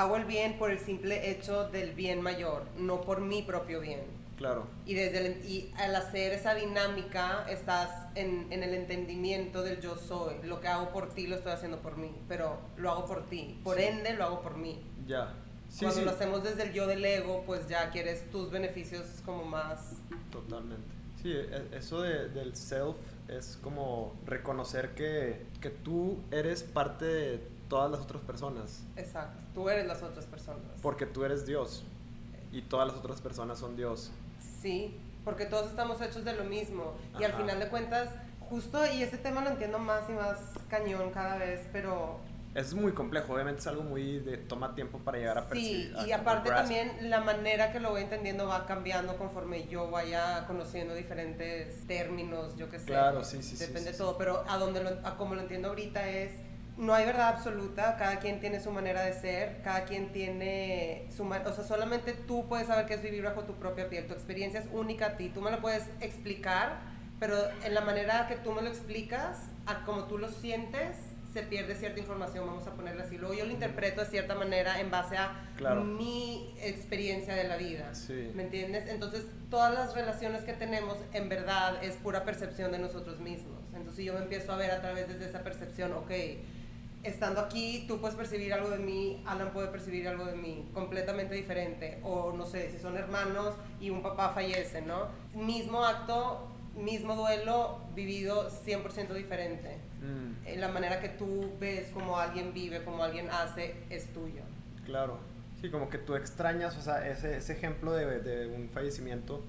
hago el bien por el simple hecho del bien mayor, no por mi propio bien. Claro. Y, desde el- y al hacer esa dinámica estás en, en el entendimiento del yo soy. Lo que hago por ti lo estoy haciendo por mí, pero lo hago por ti. Por Sí. ende lo hago por mí. Ya. Sí, Cuando sí. lo hacemos desde el yo del ego, pues ya quieres tus beneficios como más... Totalmente. Sí, e- eso de- del self es como reconocer que, que tú eres parte de todas las otras personas. Exacto. Tú eres las otras personas. Porque tú eres Dios. Y todas las otras personas son Dios. Sí, porque todos estamos hechos de lo mismo. Y al Ajá. final de cuentas, justo, y ese tema lo entiendo más y más cañón cada vez, pero Es muy complejo, obviamente es algo muy de toma tiempo para llegar a sí, percibir. a y aparte también la manera que lo voy entendiendo va cambiando conforme yo vaya conociendo diferentes términos, yo qué sé. Claro, sí, sí, sí, Depende sí, todo, pero a donde lo, a como lo entiendo ahorita es no hay verdad absoluta, cada quien tiene su manera de ser, cada quien tiene su ma- o sea, solamente tú puedes saber qué es vivir bajo tu propia piel, tu experiencia es única a ti, tú me la puedes explicar, pero en la manera que tú me lo explicas, a como tú lo sientes, se pierde cierta información, vamos a ponerla así. Luego yo lo interpreto de cierta manera en base a Claro. mi experiencia de la vida. Sí. ¿Me entiendes? Entonces, todas las relaciones que tenemos en verdad es pura percepción de nosotros mismos. Entonces, yo me empiezo a ver a través de esa percepción, ok, estando aquí, tú puedes percibir algo de mí, Alan puede percibir algo de mí, completamente diferente. O no sé, si son hermanos y un papá fallece, ¿no? Mismo acto, mismo duelo, vivido 100% diferente. Mm, Eh, La manera que tú ves como alguien vive, como alguien hace, es tuyo. claro. Sí, como que tú extrañas, o sea, ese, ese ejemplo de, de un fallecimiento,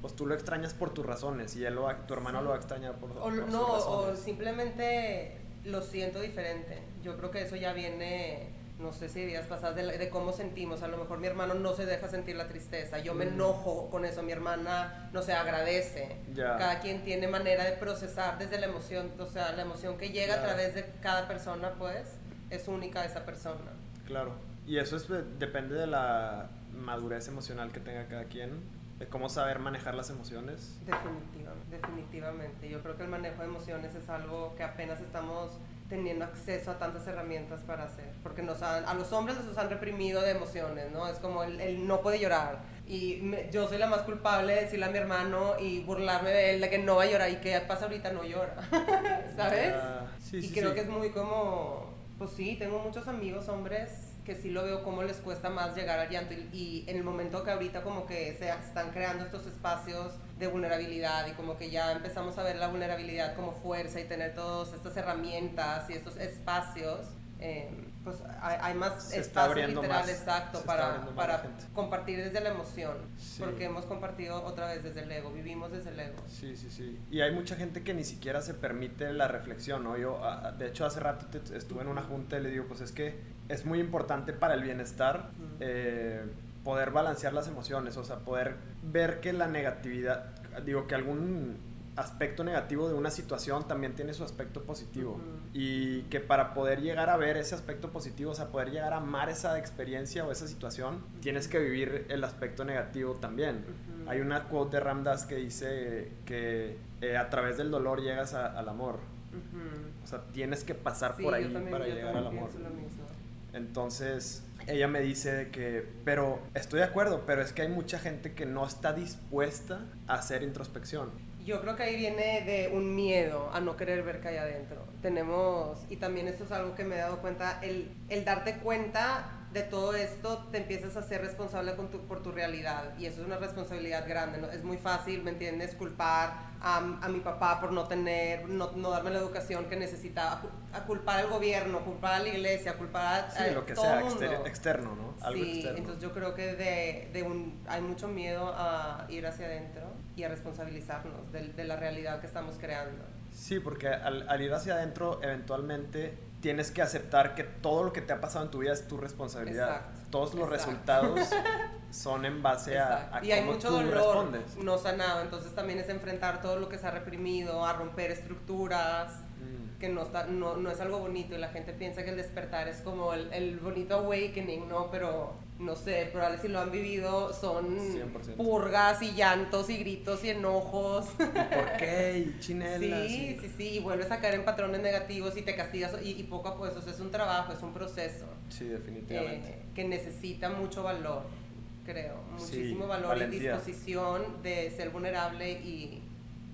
pues tú lo extrañas por tus razones y él lo tu hermano lo va a extrañar por, O, por sus no, o razones. simplemente lo siento diferente. Yo creo que eso ya viene, no sé si días pasadas, de, la- de cómo sentimos. A lo mejor mi hermano no se deja sentir la tristeza. Yo me Mm. enojo con eso. Mi hermana, no sé, agradece. Ya. Cada quien tiene manera de procesar desde la emoción. O sea, la emoción que llega Claro. a través de cada persona, pues, es única de esa persona. Claro. Y eso es, depende de la madurez emocional que tenga cada quien, de cómo saber manejar las emociones. Definitivamente, definitivamente. Yo creo que el manejo de emociones es algo que apenas estamos teniendo acceso a tantas herramientas para hacer. Porque nos han- a los hombres nos han reprimido de emociones, ¿no? Es como el, el no puede llorar. Y me- yo soy la más culpable de decirle a mi hermano y burlarme de él de que no va a llorar y que pasa ahorita no llora. ¿Sabes? Ya, sí, y sí, creo sí. que es muy como, pues sí, tengo muchos amigos hombres que sí lo veo cómo les cuesta más llegar al llanto y, y en el momento que ahorita como que se están creando estos espacios de vulnerabilidad y como que ya empezamos a ver la vulnerabilidad como fuerza y tener todas estas herramientas y estos espacios, eh, pues hay, hay más Se espacio literal más, exacto para, para compartir desde la emoción, Sí. porque hemos compartido otra vez desde el ego, vivimos desde el ego. Sí, sí, sí. Y hay mucha gente que ni siquiera se permite la reflexión, ¿no? Yo, de hecho, hace rato estuve en una junta y le digo, pues es que es muy importante para el bienestar eh, poder balancear las emociones, o sea, poder ver que la negatividad, digo, que algún aspecto negativo de una situación también tiene su aspecto positivo. Y que para poder llegar a ver ese aspecto positivo, o sea, poder llegar a amar esa experiencia o esa situación, tienes que vivir el aspecto negativo también. Hay una quote de Ramdas que dice que eh, a través del dolor llegas a- al amor. O sea, tienes que pasar Sí, por ahí también- para llegar al amor. pienso lo mismo. Entonces, ella me dice que, pero estoy de acuerdo, pero es que hay mucha gente que no está dispuesta a hacer introspección. Yo creo que ahí viene de un miedo a no querer ver que hay adentro. Tenemos, y también esto es algo que me he dado cuenta, el, el darte cuenta de todo esto, te empiezas a ser responsable con tu- por tu realidad. Y eso es una responsabilidad grande. ¿no? Es muy fácil, ¿me entiendes? Culpar a, a mi papá por no tener, no, no darme la educación que necesitaba, a, cu- a culpar al gobierno, culpar a la iglesia, culpar a, Sí, a lo que todo sea, el mundo. exter- externo, ¿no? Algo sí, externo. entonces yo creo que de, de un, hay mucho miedo a ir hacia adentro y a responsabilizarnos de, de la realidad que estamos creando. Sí, porque al, al ir hacia adentro, eventualmente tienes que aceptar que todo lo que te ha pasado en tu vida es tu responsabilidad. Exacto, Todos los exacto. resultados son en base a, a y hay cómo mucho tú dolor respondes. no sanado, entonces también es enfrentar todo lo que se ha reprimido, a romper estructuras, Mm. que no, está, no, no es algo bonito y la gente piensa que el despertar es como el, el bonito awakening, ¿no? Pero no sé, probablemente si lo han vivido son 100%. purgas y llantos y gritos y enojos. ¿Por qué? Y chinelas. Sí, sí, sí, y vuelves a caer en patrones negativos y te castigas y, y poco a poco, eso es un trabajo, es un proceso Sí, definitivamente. eh, que necesita mucho valor, creo, Sí, muchísimo valor valentía. y disposición de ser vulnerable y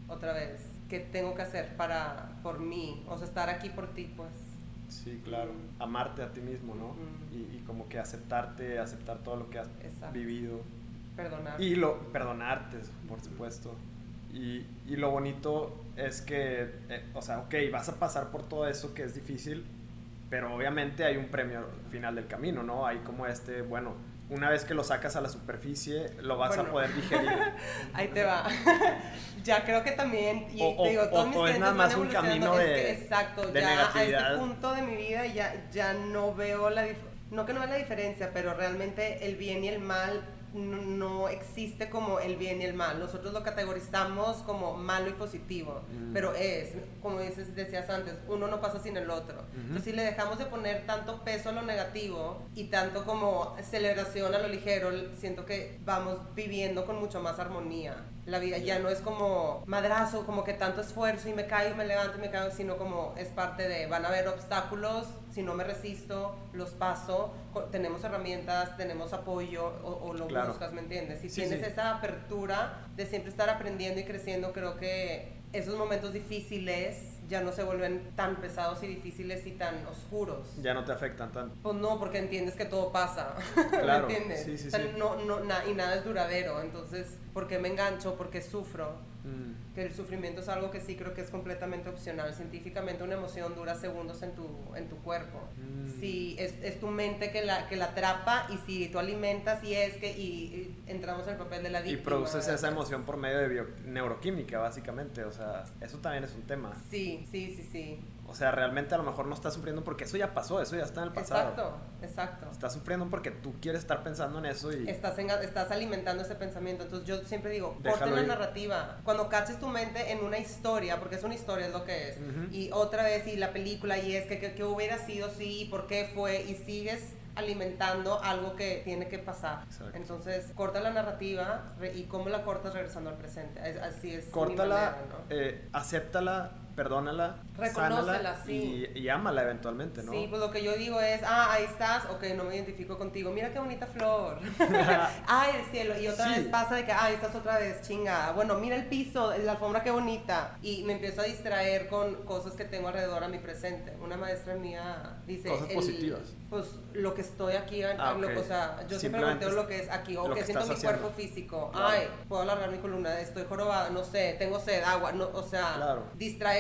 otra vez, ¿qué tengo que hacer para, por mí? O sea, estar aquí por ti, pues. Sí, claro. Amarte a ti mismo, ¿no? Y, y como que aceptarte, aceptar todo lo que has Exacto. vivido. Perdonar. Y lo, perdonarte, por supuesto. Y, y lo bonito es que, eh, o sea, ok, vas a pasar por todo eso que es difícil, pero obviamente hay un premio al final del camino, ¿no? Hay como este, bueno, una vez que lo sacas a la superficie, lo vas a poder digerir. Ahí te va. ya creo que también, y O- te digo, todos o- mis o es nada más un camino es de- que, exacto, de ya a negatividad. este punto de mi vida ya, ya no veo la no que no vea la diferencia, pero realmente el bien y el mal no, no existe como el bien y el mal. Nosotros lo categorizamos como malo y positivo, Mm. pero es, como dices, decías antes, uno no pasa sin el otro. Entonces, si le dejamos de poner tanto peso a lo negativo y tanto como celebración a lo ligero, siento que vamos viviendo con mucho más armonía. La vida ya no es como madrazo, como que tanto esfuerzo y me caigo, me levanto y me caigo, sino como es parte de, van a haber obstáculos, si no me resisto, los paso, tenemos herramientas, tenemos apoyo o, o lo Claro. buscas, ¿me entiendes? Si Sí, tienes sí. esa apertura de siempre estar aprendiendo y creciendo, creo que esos momentos difíciles ya no se vuelven tan pesados y difíciles y tan oscuros. ya no te afectan tanto. Pues no, porque entiendes que todo pasa. Claro, ¿Me entiendes? sí, sí, O sea, sí. No, no, na- y nada es duradero. Entonces, ¿por qué me engancho? ¿Por qué sufro? Mm, Que el sufrimiento es algo que sí creo que es completamente opcional. Científicamente una emoción dura segundos en tu, en tu cuerpo. Mm. Si es, es tu mente que la, que la atrapa y si tú alimentas y es que y, y entramos en el papel de la Y víctima. produces esa emoción por medio de bio- neuroquímica, básicamente. O sea, eso también es un tema. Sí, sí, sí, sí. O sea, realmente a lo mejor no estás sufriendo porque eso ya pasó, eso ya está en el pasado. Exacto, exacto. Estás sufriendo porque tú quieres estar pensando en eso y... Estás, en- estás alimentando ese pensamiento. Entonces yo siempre digo, Déjalo corten la ir. narrativa. Cuando caches tu mente en una historia, porque es una historia, es lo que es. Ujú. Y otra vez, y la película, y es que, que, que hubiera sido sí, y por qué fue, y sigues alimentando algo que tiene que pasar. Exacto. Entonces, corta la narrativa y cómo la cortas regresando al presente. Es- así es. Córtala, manera, ¿no? eh, acéptala, perdónala, Reconócela, sí. y, y ámala eventualmente, ¿no? Sí, pues lo que yo digo es, ah, ahí estás, ok, no me identifico contigo, mira qué bonita flor. ay, el cielo, y otra Sí. vez pasa de que, ay, estás otra vez, chinga, bueno, mira el piso, la alfombra qué bonita, y me empiezo a distraer con cosas que tengo alrededor a mi presente. Una maestra mía dice, Cosas el- positivas. Pues lo que estoy aquí, en- Ah, lo- ok. o sea, yo siempre volteo lo que es aquí, o lo que, siento mi estás cuerpo haciendo. físico, Claro. ay, puedo alargar mi columna, estoy jorobada, no sé, tengo sed, agua, no, o sea, Claro.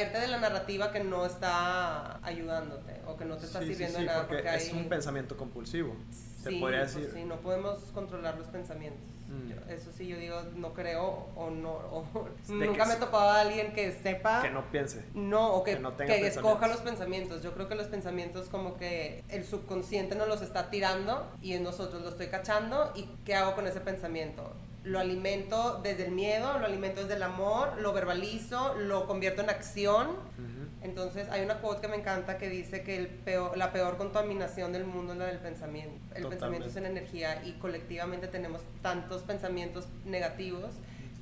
Distraerte de la narrativa que no está ayudándote o que no te está Sí, sí, sirviendo sí, de nada. porque, es hay- un pensamiento compulsivo. Se Sí, podría pues decir. sí, no podemos controlar los pensamientos. Mm. Yo- eso sí, yo digo, no creo o no. o- nunca me he topado a alguien que sepa. Que no piense. No, o que, que no tenga que escoja los pensamientos. Yo creo que los pensamientos como que el subconsciente nos los está tirando y en nosotros lo estoy cachando y ¿qué hago con ese pensamiento? Lo alimento desde el miedo, lo alimento desde el amor, lo verbalizo, lo convierto en acción. Entonces hay una quote que me encanta que dice que el peor, la peor contaminación del mundo es la del pensamiento. El pensamiento es en energía y colectivamente tenemos tantos pensamientos negativos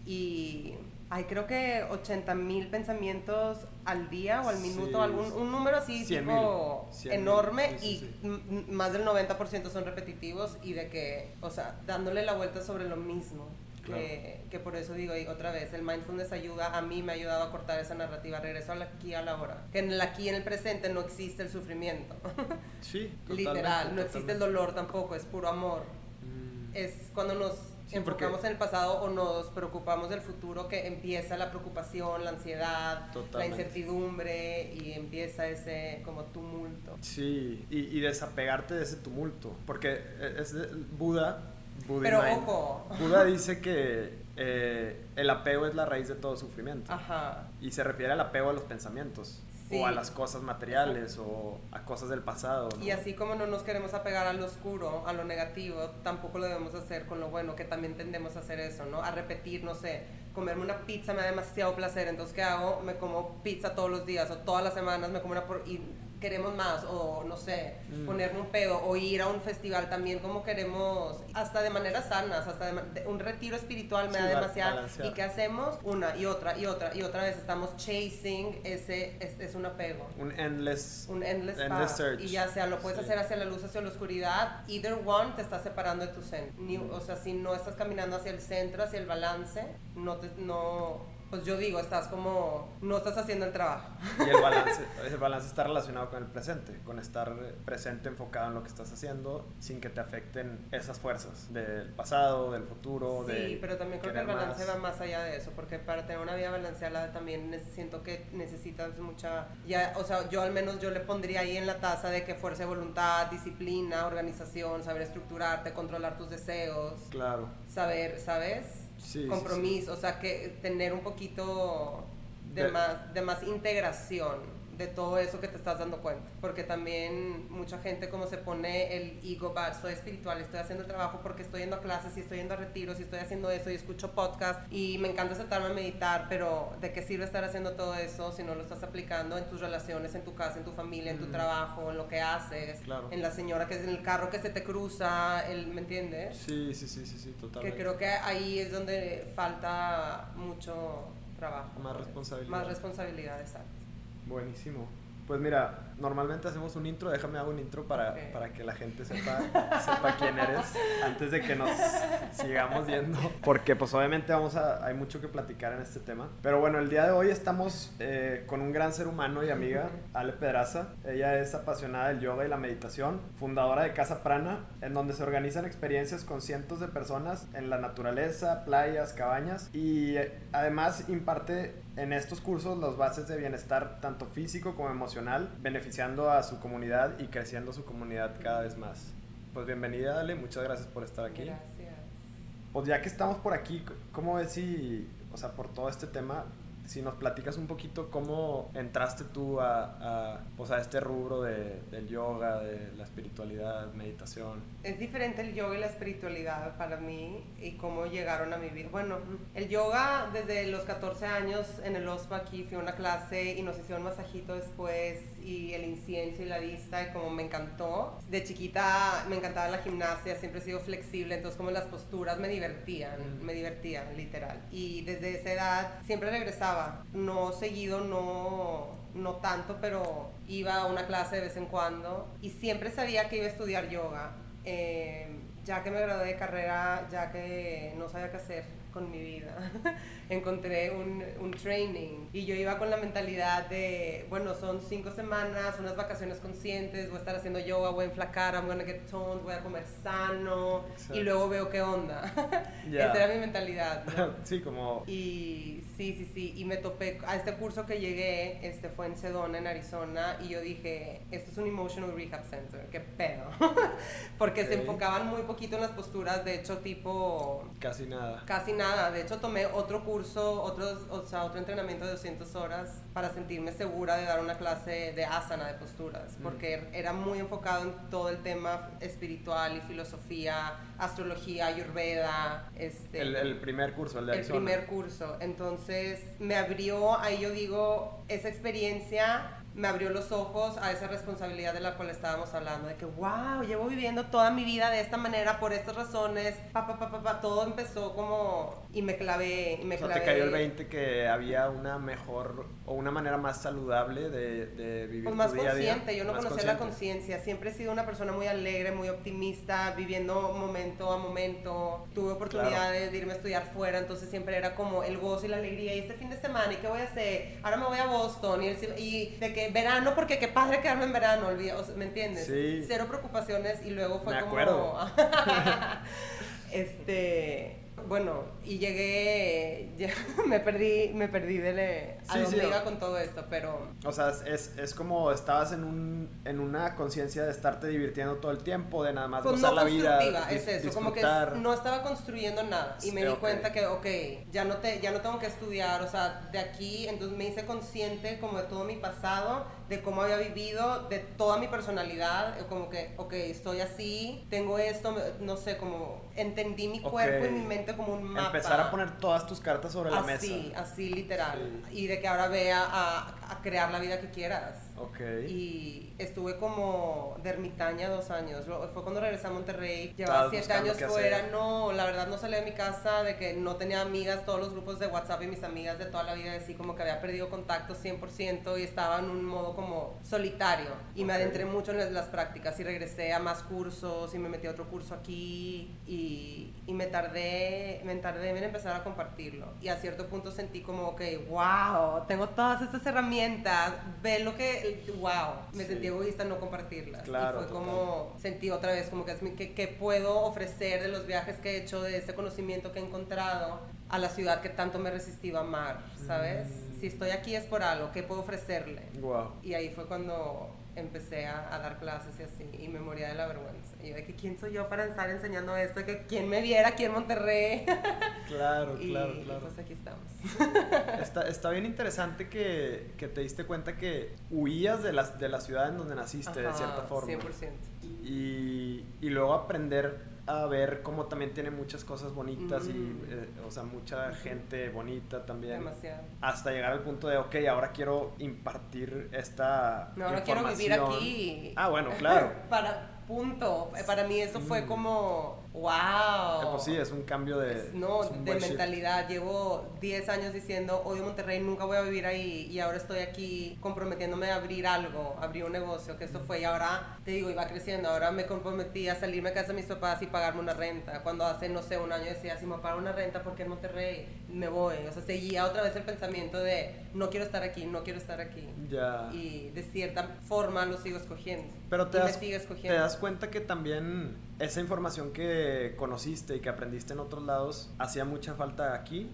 y hay creo que 80 mil pensamientos al día o al minuto, Sí, algún, sí. un número así 100,000, tipo 100,000, enorme sí, sí, y m- más del 90% son repetitivos y de que, o sea, dándole la vuelta sobre lo mismo. Que, que por eso digo, y otra vez, el mindfulness ayuda, a mí me ha ayudado a cortar esa narrativa, regreso aquí a la hora. Que en el aquí, en el presente, no existe el sufrimiento. Sí, Literal, no existe el dolor tampoco, es puro amor. Mm. Es cuando nos Sí, enfocamos porque- en el pasado o nos preocupamos del futuro que empieza la preocupación, la ansiedad, la incertidumbre y empieza ese como tumulto. Sí, y, y desapegarte de ese tumulto. Porque es de- Buda. Buddha Pero Mind, ojo. Buda dice que eh, el apego es la raíz de todo sufrimiento. Ajá. Y se refiere al apego a los pensamientos. O a las cosas materiales o a cosas del pasado. Y así como no nos queremos apegar a lo oscuro, a lo negativo, tampoco lo debemos hacer con lo bueno, que también tendemos a hacer eso, ¿no? A repetir, no sé, comerme una pizza me da demasiado placer, entonces ¿qué hago? Me como pizza todos los días o todas las semanas me como una por... Y queremos más o no sé, mm. ponerme un pedo o ir a un festival también como queremos, hasta de manera sanas, hasta de, un retiro espiritual me da demasiado. ¿Y qué hacemos? Una y otra y otra y otra vez estamos chasing ese, es, un apego. Un endless, un endless, search. Y ya sea, lo puedes hacer hacia la luz, hacia la oscuridad, either one te está separando de tu centro. Mm. O sea, si no estás caminando hacia el centro, hacia el balance, no te, no pues yo digo, estás como, no estás haciendo el trabajo. Y el balance, el balance está relacionado con el presente, con estar presente, enfocado en lo que estás haciendo, sin que te afecten esas fuerzas del pasado, del futuro. Sí, pero también creo que el balance va más allá de eso, porque para tener una vida balanceada también siento que necesitas mucha, ya, o sea, yo al menos yo le pondría ahí en la taza de que fuerza de voluntad, disciplina, organización, saber estructurarte, controlar tus deseos. Claro. Saber, ¿sabes? Compromiso, o sea, que tener un poquito de, más, de más integración de todo eso que te estás dando cuenta. Porque también mucha gente como se pone el ego bad, soy espiritual, estoy haciendo trabajo porque estoy yendo a clases y estoy yendo a retiros y estoy haciendo eso y escucho podcast y me encanta sentarme a meditar, pero ¿de qué sirve estar haciendo todo eso si no lo estás aplicando en tus relaciones, en tu casa, en tu familia, en tu trabajo, en lo que haces, en la señora que es en el carro que se te cruza, el, ¿me entiendes? Sí, sí, sí, sí, sí, totalmente. Que creo que ahí es donde falta mucho trabajo. Más responsabilidad. Más responsabilidad, exacto. Buenísimo. Pues mira, normalmente hacemos un intro, déjame hago un intro para, para que la gente sepa, sepa quién eres antes de que nos sigamos yendo. Porque pues obviamente vamos a, hay mucho que platicar en este tema. Pero bueno, el día de hoy estamos eh, con un gran ser humano y amiga, Ale Pedraza. Ella es apasionada del yoga y la meditación, fundadora de Casa Prana, en donde se organizan experiencias con cientos de personas en la naturaleza, playas, cabañas y eh, además imparte en estos cursos las bases de bienestar tanto físico como emocional, beneficiando a su comunidad y creciendo su comunidad cada vez más. Pues bienvenida, Ale, muchas gracias por estar aquí. Gracias. Pues ya que estamos por aquí, ¿cómo ves si, o sea, por todo este tema, si nos platicas un poquito cómo entraste tú a, a, pues a este rubro de, del yoga, de la espiritualidad, meditación. Es diferente el yoga y la espiritualidad para mí y cómo llegaron a mi vida. Bueno, el yoga desde los 14 años en el OSPA aquí fui a una clase y nos hicieron masajito después y el incienso y la vista y como me encantó. De chiquita me encantaba la gimnasia, siempre he sido flexible, entonces como las posturas me divertían, me divertían literal. Y desde esa edad siempre regresaba, no seguido, no, no tanto, pero iba a una clase de vez en cuando y siempre sabía que iba a estudiar yoga. Eh, ya que me gradué de carrera, ya que no sabía qué hacer con mi vida. Encontré un, un, training y yo iba con la mentalidad de, bueno, son cinco semanas, unas vacaciones conscientes, voy a estar haciendo yoga, voy a enflacar, I'm gonna get toned, voy a comer sano y luego veo qué onda. Esa era mi mentalidad. sí, como... Y sí, sí, sí, y me topé a este curso que llegué, este fue en Sedona, en Arizona, y yo dije, esto es un Emotional Rehab Center, qué pedo. Porque se enfocaban muy poquito en las posturas, de hecho, tipo... Casi nada. Casi nada, de hecho tomé otro curso, otro, o sea, otro entrenamiento de 200 horas para sentirme segura de dar una clase de asana, de posturas, porque era muy enfocado en todo el tema espiritual y filosofía, astrología, ayurveda. Este, el, primer curso, el de El primer curso, entonces me abrió, ahí yo digo, esa experiencia me abrió los ojos a esa responsabilidad de la cual estábamos hablando, de que, wow, llevo viviendo toda mi vida de esta manera, por estas razones, pa, pa, pa, pa, todo empezó como, y me clavé, y me clavé. te cayó el 20 que había una mejor, o una manera más saludable de, de vivir pues más tu día consciente, yo no conocía la conciencia, siempre he sido una persona muy alegre, muy optimista, viviendo momento a momento, tuve oportunidades de irme a estudiar fuera, entonces siempre era como el gozo y la alegría, y este fin de semana, ¿y qué voy a hacer? Ahora me voy a Boston, y, y de que verano, porque qué padre quedarme en verano, ¿me entiendes? Sí. Cero preocupaciones y luego fue Me como... acuerdo. este bueno, y llegué, ya, me perdí, me perdí de a Sí, dónde sí, iba con todo esto, pero O sea, es, es como estabas en, un, en una conciencia de estarte divirtiendo todo el tiempo, de nada más pues gozar no la vida. es eso, como que no estaba construyendo nada y me Sí, di ok. cuenta que, ok, ya no, te, ya no tengo que estudiar, o sea, de aquí, entonces me hice consciente como de todo mi pasado, de cómo había vivido, de toda mi personalidad, eh, como que, ok, estoy así, tengo esto, no sé, como entendí mi cuerpo y mi mente como un mapa. Empezar a poner todas tus cartas sobre la así, mesa. así literal, Sí. y de que ahora vea a, a crear la vida que quieras. Ok. Y estuve como de ermitaña dos años. Fue cuando regresé a Monterrey. Llevaba siete años fuera. No, la verdad no salí de mi casa, de que no tenía amigas. Todos los grupos de WhatsApp y mis amigas de toda la vida, así como que había perdido contacto 100% y estaba en un modo como solitario. Y me Ok. adentré mucho en las, las prácticas y regresé a más cursos y me metí a otro curso aquí y, y me tardé, me tardé en empezar a compartirlo. Y a cierto punto sentí como, ok, wow, tengo todas estas herramientas, ve lo que, wow, me Sí. sentí egoísta no compartirlas. Claro, y fue total. como, sentí otra vez como que, es mi- que, que puedo ofrecer de los viajes que he hecho, de ese conocimiento que he encontrado a la ciudad que tanto me he resistido a amar, ¿sabes? Mm. Si estoy aquí es por algo, ¿qué puedo ofrecerle? Wow. Y ahí fue cuando empecé a, a dar clases y así, y me moría de la vergüenza. Y yo de que, ¿quién soy yo para estar enseñando esto? Que quién me viera aquí en Monterrey. Claro, y, claro, y claro. pues aquí estamos. Está, está bien interesante que, que te diste cuenta que huías de la, de la ciudad en donde naciste, de Ajá, cierta forma. 100%. Y, y luego aprender a ver cómo también tiene muchas cosas bonitas y, eh, o sea, mucha gente bonita también. Demasiado. Hasta llegar al punto de, ok, ahora quiero impartir esta No, ahora quiero vivir aquí. Ah, bueno, claro. para punto. Eh, Para mí eso fue Mm. Como, Eh, wow. Pues sí, es un cambio de... No, de buen shift. mentalidad. Llevo 10 años diciendo, odio Monterrey, nunca voy a vivir ahí. Y ahora estoy aquí comprometiéndome a abrir algo, abrir un negocio, que eso fue. Y ahora, te digo, iba creciendo. Ahora me comprometí a salirme a casa de mis papás y pagarme una renta. Cuando hace, no sé, un año decía, si me pago una renta, porque en Monterrey me voy. O sea, seguía otra vez el pensamiento de, no quiero estar aquí, no quiero estar aquí. Ya. Y de cierta forma lo sigo escogiendo. Pero te y das, me sigue te escogiendo. das cuenta que también esa información que conociste y que aprendiste en otros lados hacía mucha falta aquí.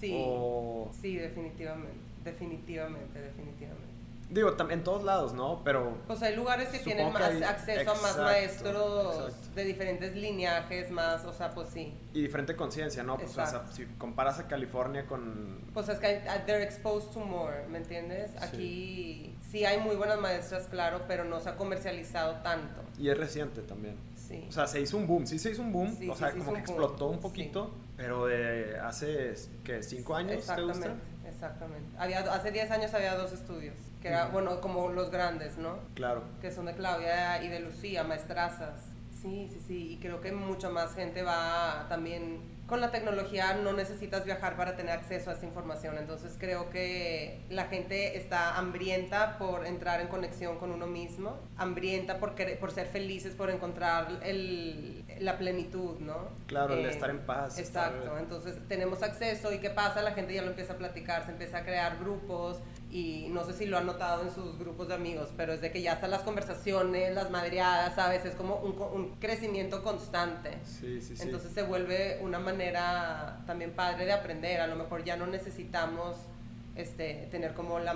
Sí. O Sí, definitivamente, definitivamente, definitivamente. digo, en todos lados, ¿no? Pero Pues hay lugares que tienen que más hay- acceso a más exacto, maestros exacto. de diferentes lineajes, más, o sea, pues sí. y diferente conciencia, ¿no? Pues, o sea, Exacto. si comparas a California con Pues es que they're exposed to more, ¿me entiendes? Sí. Aquí sí hay muy buenas maestras, claro, pero no se ha comercializado tanto. y es reciente también. Sí. O sea, se hizo un boom, sí se hizo un boom, Sí, o sea, se como que boom, explotó un poquito, pero de hace, ¿qué? ¿Cinco años te Exactamente, gusta? exactamente. Había, hace 10 años había dos estudios, que era, Ujú. bueno, como los grandes, ¿no? Claro. que son de Claudia y de Lucía, maestrazas. Sí, sí, sí, y creo que mucha más gente va también con la tecnología, no necesitas viajar para tener acceso a esta información, entonces creo que la gente está hambrienta por entrar en conexión con uno mismo, hambrienta por, por ser felices, por encontrar el, la plenitud, ¿no? Claro, el Eh, estar en paz. estar- Exacto, entonces tenemos acceso y qué pasa, la gente ya lo empieza a platicar, se empieza a crear grupos y no sé si lo han notado en sus grupos de amigos, pero es de que ya están las conversaciones, las madreadas, ¿sabes? Es como un, un crecimiento constante. Sí, sí, sí. Entonces se vuelve una manera también padre de aprender, a lo mejor ya no necesitamos este, tener como la,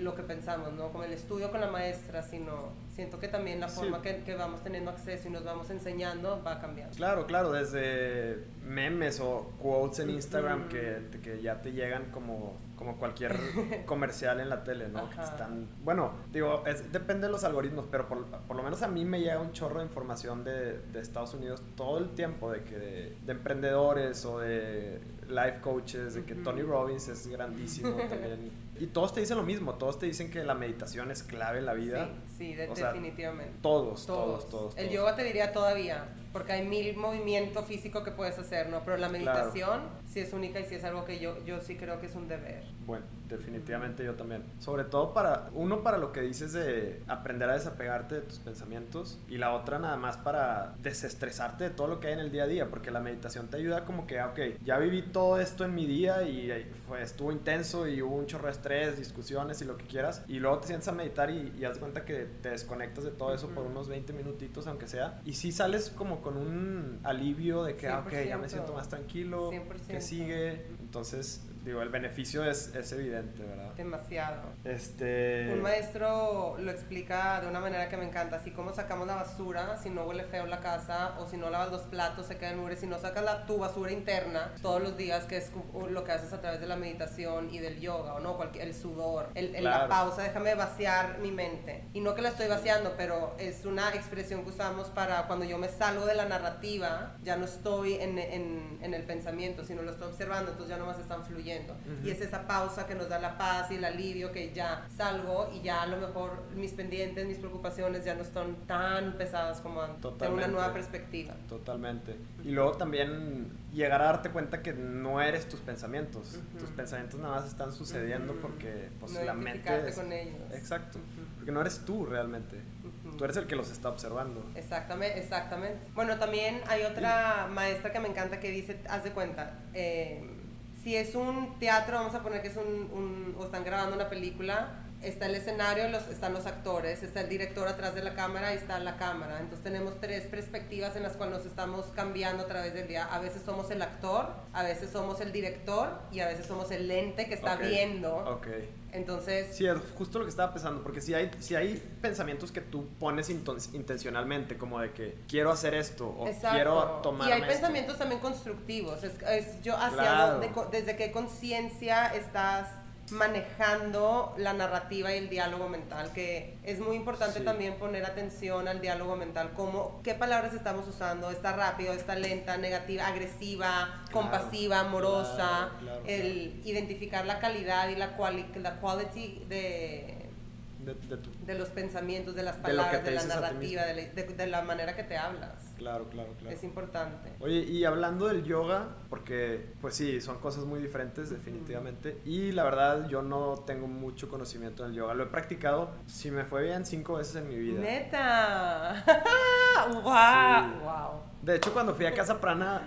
lo que pensamos, ¿no? Como el estudio con la maestra, sino siento que también la Sí. forma que, que vamos teniendo acceso y nos vamos enseñando va cambiando. Claro, claro, desde memes o quotes en Instagram Ujú. que, que ya te llegan como, como cualquier comercial en la tele, ¿no? Que están, bueno, digo, es- depende de los algoritmos, pero por, por lo menos a mí me llega un chorro de información de, de Estados Unidos todo el tiempo, de que de, de emprendedores o de life coaches, de que. Tony Robbins es grandísimo también. Y todos te dicen lo mismo, todos te dicen que la meditación es clave en la vida. Sí, sí, de- O sea, definitivamente. Todos, todos, todos. El todos. yoga te diría todavía, porque hay mil movimiento físico que puedes hacer, ¿no? Pero la meditación sí es única y sí es algo que yo, yo sí creo que es un deber. Bueno, definitivamente yo también. Sobre todo para, uno para lo que dices de aprender a desapegarte de tus pensamientos y la otra nada más para desestresarte de todo lo que hay en el día a día, porque la meditación te ayuda como que, ah, ok, ya viví todo esto en mi día y eh, fue, estuvo intenso y hubo un chorro de estrés, discusiones y lo que quieras, y luego te sientes a meditar y, y haz cuenta que te desconectas de todo eso por Ujú. unos 20 minutitos, aunque sea, y sí sales como con un alivio de que, ah, ok, ya me siento más tranquilo, 100%. que sigue. Entonces, digo, el beneficio es, es evidente, ¿verdad? Demasiado. Este... Un maestro lo explica de una manera que me encanta, así como sacamos la basura, si no huele feo la casa, o si no lavas los platos, se quedan mugres, si no sacas la, tu basura interna todos los días, que es lo que haces a través de la meditación y del yoga, o no, cualquier, el sudor, el, el- la Claro. pausa, déjame vaciar mi mente. Y no que la estoy vaciando, pero es una expresión que usamos para cuando yo me salgo de la narrativa, ya no estoy en, en, en el pensamiento, sino lo estoy observando, entonces ya nomás están fluyendo. Ujú. Y es esa pausa que nos da la paz y el alivio, que ya salgo y ya a lo mejor mis pendientes, mis preocupaciones ya no están tan pesadas como antes. Tengo una Totalmente. nueva perspectiva. Totalmente. Y luego también llegar a darte cuenta que no eres tus pensamientos. Ujú. Tus pensamientos nada más están sucediendo porque pues, no la mente es... con ellos. Exacto. Porque no eres tú realmente. Tú eres el que los está observando. Exactamente, exactamente. Bueno, también hay otra maestra que me encanta que dice, haz de cuenta, eh, si es un teatro, vamos a poner que es un, o están grabando una película, está el escenario, los, están los actores, está el director atrás de la cámara y está la cámara. Entonces tenemos tres perspectivas en las cuales nos estamos cambiando a través del día. A veces somos el actor, a veces somos el director y a veces somos el lente que está Ok. viendo. Ok. Entonces, Sí, es justo lo que estaba pensando, porque si hay, si hay pensamientos que tú pones intencionalmente, como de que quiero hacer esto o Exacto. quiero tomar Y hay pensamientos también constructivos. Es, es yo hacia Claro. dónde, co- desde qué conciencia estás manejando la narrativa y el diálogo mental, que es muy importante Sí. también poner atención al diálogo mental, como qué palabras estamos usando, está rápido, está lenta, negativa, agresiva, Claro, compasiva, amorosa, claro, claro, el identificar la calidad y la, quali la quality de, de, de tu- de los pensamientos, de las palabras, de, la narrativa, de la, de- de la manera que te hablas. Claro, claro, claro. Es importante. Oye, y hablando del yoga, porque pues sí, son cosas muy diferentes definitivamente. Y la verdad yo no tengo mucho conocimiento del yoga. Lo he practicado, si me fue bien, cinco veces en mi vida. Neta. wow. Sí. Wow. De hecho, cuando fui a Casa Prana,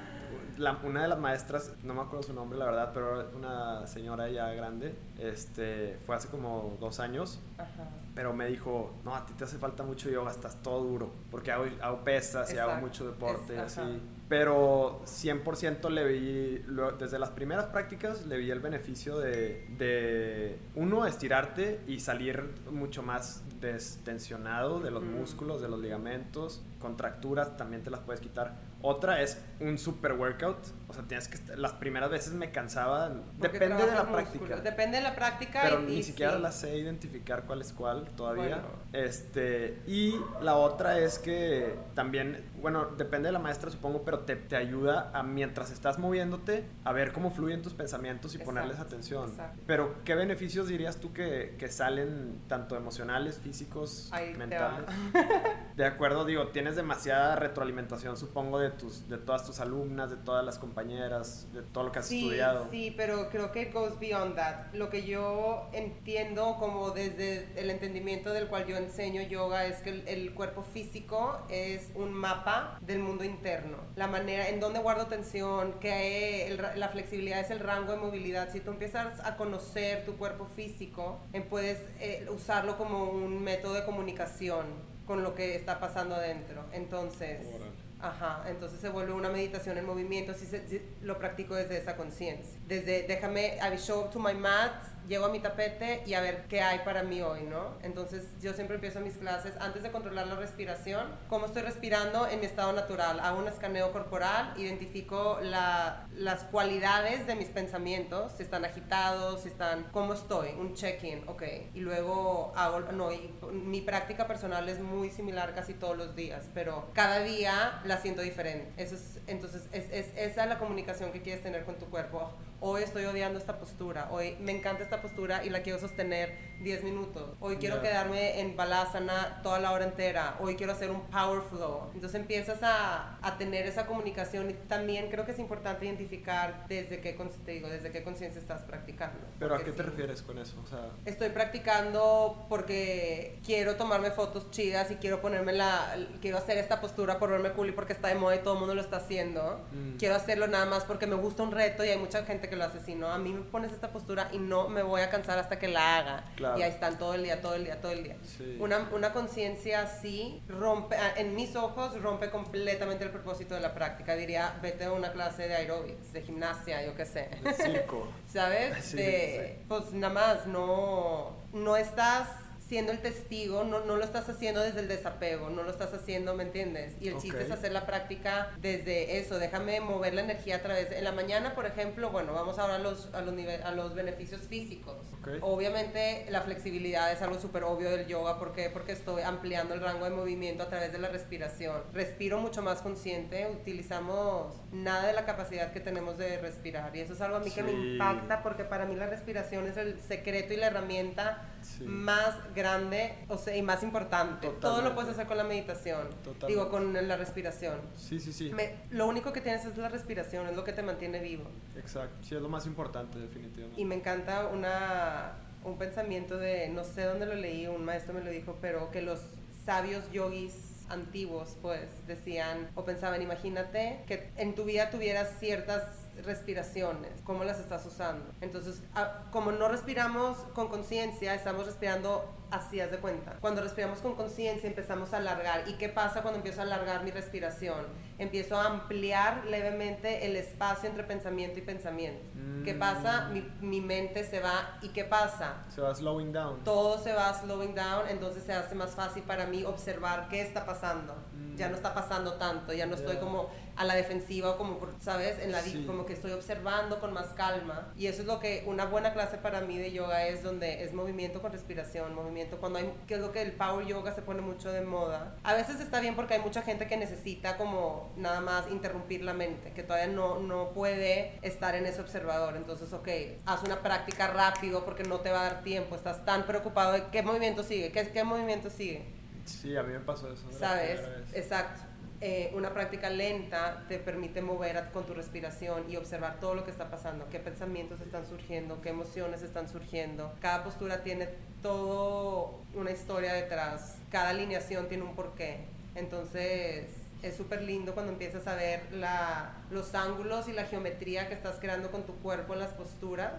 la- una de las maestras, no me acuerdo su nombre, la verdad, pero una señora ya grande, este, fue hace como dos años, Ajá. pero me dijo, no, a ti te hace falta mucho yoga, estás todo duro, porque hago, hago pesas y hago Exacto. mucho deporte Es- así. ajá. Pero 100% le vi, lo- desde las primeras prácticas, le vi el beneficio de, de, uno, estirarte y salir mucho más destensionado de los Ujú. músculos, de los ligamentos, contracturas también te las puedes quitar. Otra es un super workout, o sea, tienes que, las primeras veces me cansaba, Porque depende de la práctica. Depende de la práctica. Pero y- ni y siquiera sí. la sé identificar cuál es cuál todavía. Bueno. Este, y la otra es que también, bueno, depende de la maestra supongo, pero te, te ayuda a mientras estás moviéndote a ver cómo fluyen tus pensamientos y ponerles Exacto, atención. exacto. Pero ¿qué beneficios dirías tú que, que salen tanto emocionales, físicos, Ahí mentales? De acuerdo, digo, tienes demasiada retroalimentación, supongo, de tus, de todas tus alumnas, de todas las compañeras, de todo lo que has Sí, estudiado. sí, pero creo que it goes beyond that. Lo que yo entiendo como desde el entendimiento del cual yo enseño yoga es que el, el cuerpo físico es un mapa del mundo interno. La manera en donde guardo tensión, que el la flexibilidad es el rango de movilidad. Si tú empiezas a conocer tu cuerpo físico, eh, puedes eh, usarlo como un método de comunicación con lo que está pasando adentro. Entonces... Órale. Ajá, entonces se vuelve una meditación en movimiento, si, se- si lo practico desde esa conciencia. Desde, déjame, I show up to my mat, llego a mi tapete y a ver qué hay para mí hoy, ¿no? Entonces yo siempre empiezo mis clases, antes de controlar la respiración, cómo estoy respirando en mi estado natural. Hago un escaneo corporal, identifico la- las cualidades de mis pensamientos, si están agitados, si están, cómo estoy, un check-in, ok. Y luego hago, no, y mi práctica personal es muy similar casi todos los días, pero cada día la siento diferente. Eso es, entonces, es, es- esa es la comunicación que quieres tener con tu cuerpo. Hoy estoy odiando esta postura, hoy me encanta esta postura y la quiero sostener 10 minutos. Hoy quiero Ya. quedarme en balasana toda la hora entera. Hoy quiero hacer un power flow. Entonces empiezas a, a tener esa comunicación y también creo que es importante identificar desde qué, te digo, desde qué conciencia estás practicando. ¿Pero a qué te sí. refieres con eso? O sea, Estoy practicando porque quiero tomarme fotos chidas y quiero ponerme la quiero hacer esta postura por verme cool y porque está de moda y todo el mundo lo está haciendo. Mm. Quiero hacerlo nada más porque me gusta un reto y hay mucha gente gente que lo ¿no? A mí me pones esta postura y no me voy a cansar hasta que la haga. Claro. Y ahí están todo el día, todo el día, todo el día. Sí. Una, una conciencia así rompe, ah, en mis ojos, rompe completamente el propósito de la práctica. Diría, vete a una clase de aerobics, de gimnasia, yo qué sé. De circo. ¿Sabes? Sí, De- Pues nada más, no, no estás siendo el testigo, no, no lo estás haciendo desde el desapego, no lo estás haciendo, ¿me entiendes? Y el chiste Ok. es hacer la práctica desde eso, déjame mover la energía a través, en la mañana, por ejemplo, bueno, vamos ahora a los, a los, nive- a los beneficios físicos. Ok. Obviamente la flexibilidad es algo súper obvio del yoga, ¿por qué? Porque estoy ampliando el rango de movimiento a través de la respiración. Respiro mucho más consciente, utilizamos nada de la capacidad que tenemos de respirar y eso es algo a mí que me Sí. impacta porque para mí la respiración es el secreto y la herramienta Sí. más grande o sea, y más importante. Todo lo puedes hacer con la meditación, Totalmente. digo, con la respiración. Sí, sí, sí. Me- lo único que tienes es la respiración, es lo que te mantiene vivo. Exacto. Sí, es lo más importante, definitivamente. Y me encanta una, un pensamiento de, no sé dónde lo leí, un maestro me lo dijo, pero que los sabios yogis antiguos pues decían o pensaban, imagínate que en tu vida tuvieras ciertas respiraciones, ¿cómo las estás usando? Entonces, a- como no respiramos con conciencia, estamos respirando así, haz de cuenta. Cuando respiramos con conciencia empezamos a alargar. ¿Y qué pasa cuando empiezo a alargar mi respiración? Empiezo a ampliar levemente el espacio entre pensamiento y pensamiento. ¿Qué Mm. pasa? Mi, mi mente se va. ¿Y qué pasa? Se va slowing down. Todo se va slowing down, entonces se hace más fácil para mí observar qué está pasando. Mm. Ya no está pasando tanto, ya no estoy como a la defensiva o como, ¿sabes? En la Sí. como que estoy observando con más calma. Y eso es lo que una buena clase para mí de yoga es, donde es movimiento con respiración, movimiento cuando hay, que es lo que el power yoga se pone mucho de moda. A veces está bien porque hay mucha gente que necesita como nada más interrumpir la mente, que todavía no, no puede estar en ese observador. Entonces, ok, haz una práctica rápido porque no te va a dar tiempo, estás tan preocupado de qué movimiento sigue, qué, qué movimiento sigue. Sí, a mí me pasó eso. ¿Sabes? Exacto. Eh, una práctica lenta te permite mover con tu respiración y observar todo lo que está pasando, qué pensamientos están surgiendo, qué emociones están surgiendo. Cada postura tiene todo una historia detrás, cada alineación tiene un porqué. Entonces es súper lindo cuando empiezas a ver la, los ángulos y la geometría que estás creando con tu cuerpo en las posturas.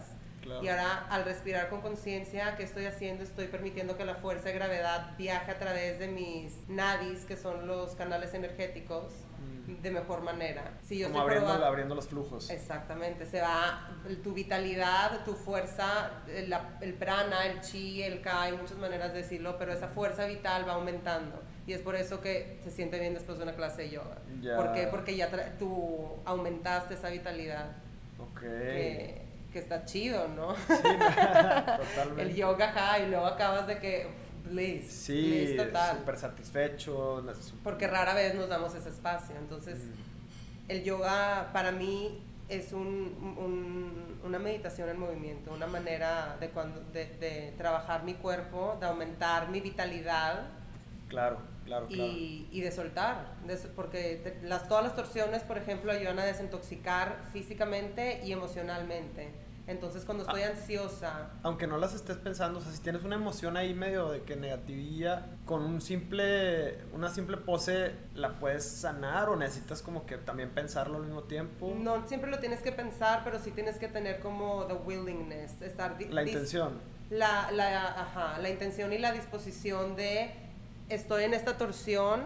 Claro. Y ahora al respirar con conciencia, ¿qué estoy haciendo? Estoy permitiendo que la fuerza de gravedad viaje a través de mis nadis, que son los canales energéticos, Mm. de mejor manera. Si yo Como estoy abriendo, probando- abriendo los flujos. Exactamente, se va tu vitalidad, tu fuerza, el, la- el prana, el chi, el ka, hay muchas maneras de decirlo, pero esa fuerza vital va aumentando. Y es por eso que se siente bien después de una clase de yoga. Ya. ¿Por qué? Porque ya tú aumentaste esa vitalidad, Ok. que, que está chido, ¿no? Sí, totalmente. el yoga high, y luego acabas de que bliss, Sí, bliss total. súper satisfecho. Porque rara vez nos damos ese espacio. Entonces, Mm. el yoga para mí es un, un- una meditación en movimiento, una manera de, cuando, de, de trabajar mi cuerpo, de aumentar mi vitalidad Claro, claro, claro. y, y de soltar. de porque te- las, todas las torsiones, por ejemplo, ayudan a desintoxicar físicamente y emocionalmente. Entonces, cuando estoy Ah. ansiosa, Aunque no las estés pensando, o sea, si tienes una emoción ahí medio de que negativilla, con un simple, una simple pose, ¿la puedes sanar o necesitas como que también pensarlo al mismo tiempo? no siempre lo tienes que pensar, pero sí tienes que tener como the willingness, estar La intención. la, la, ajá, la intención y la disposición de estoy en esta torsión,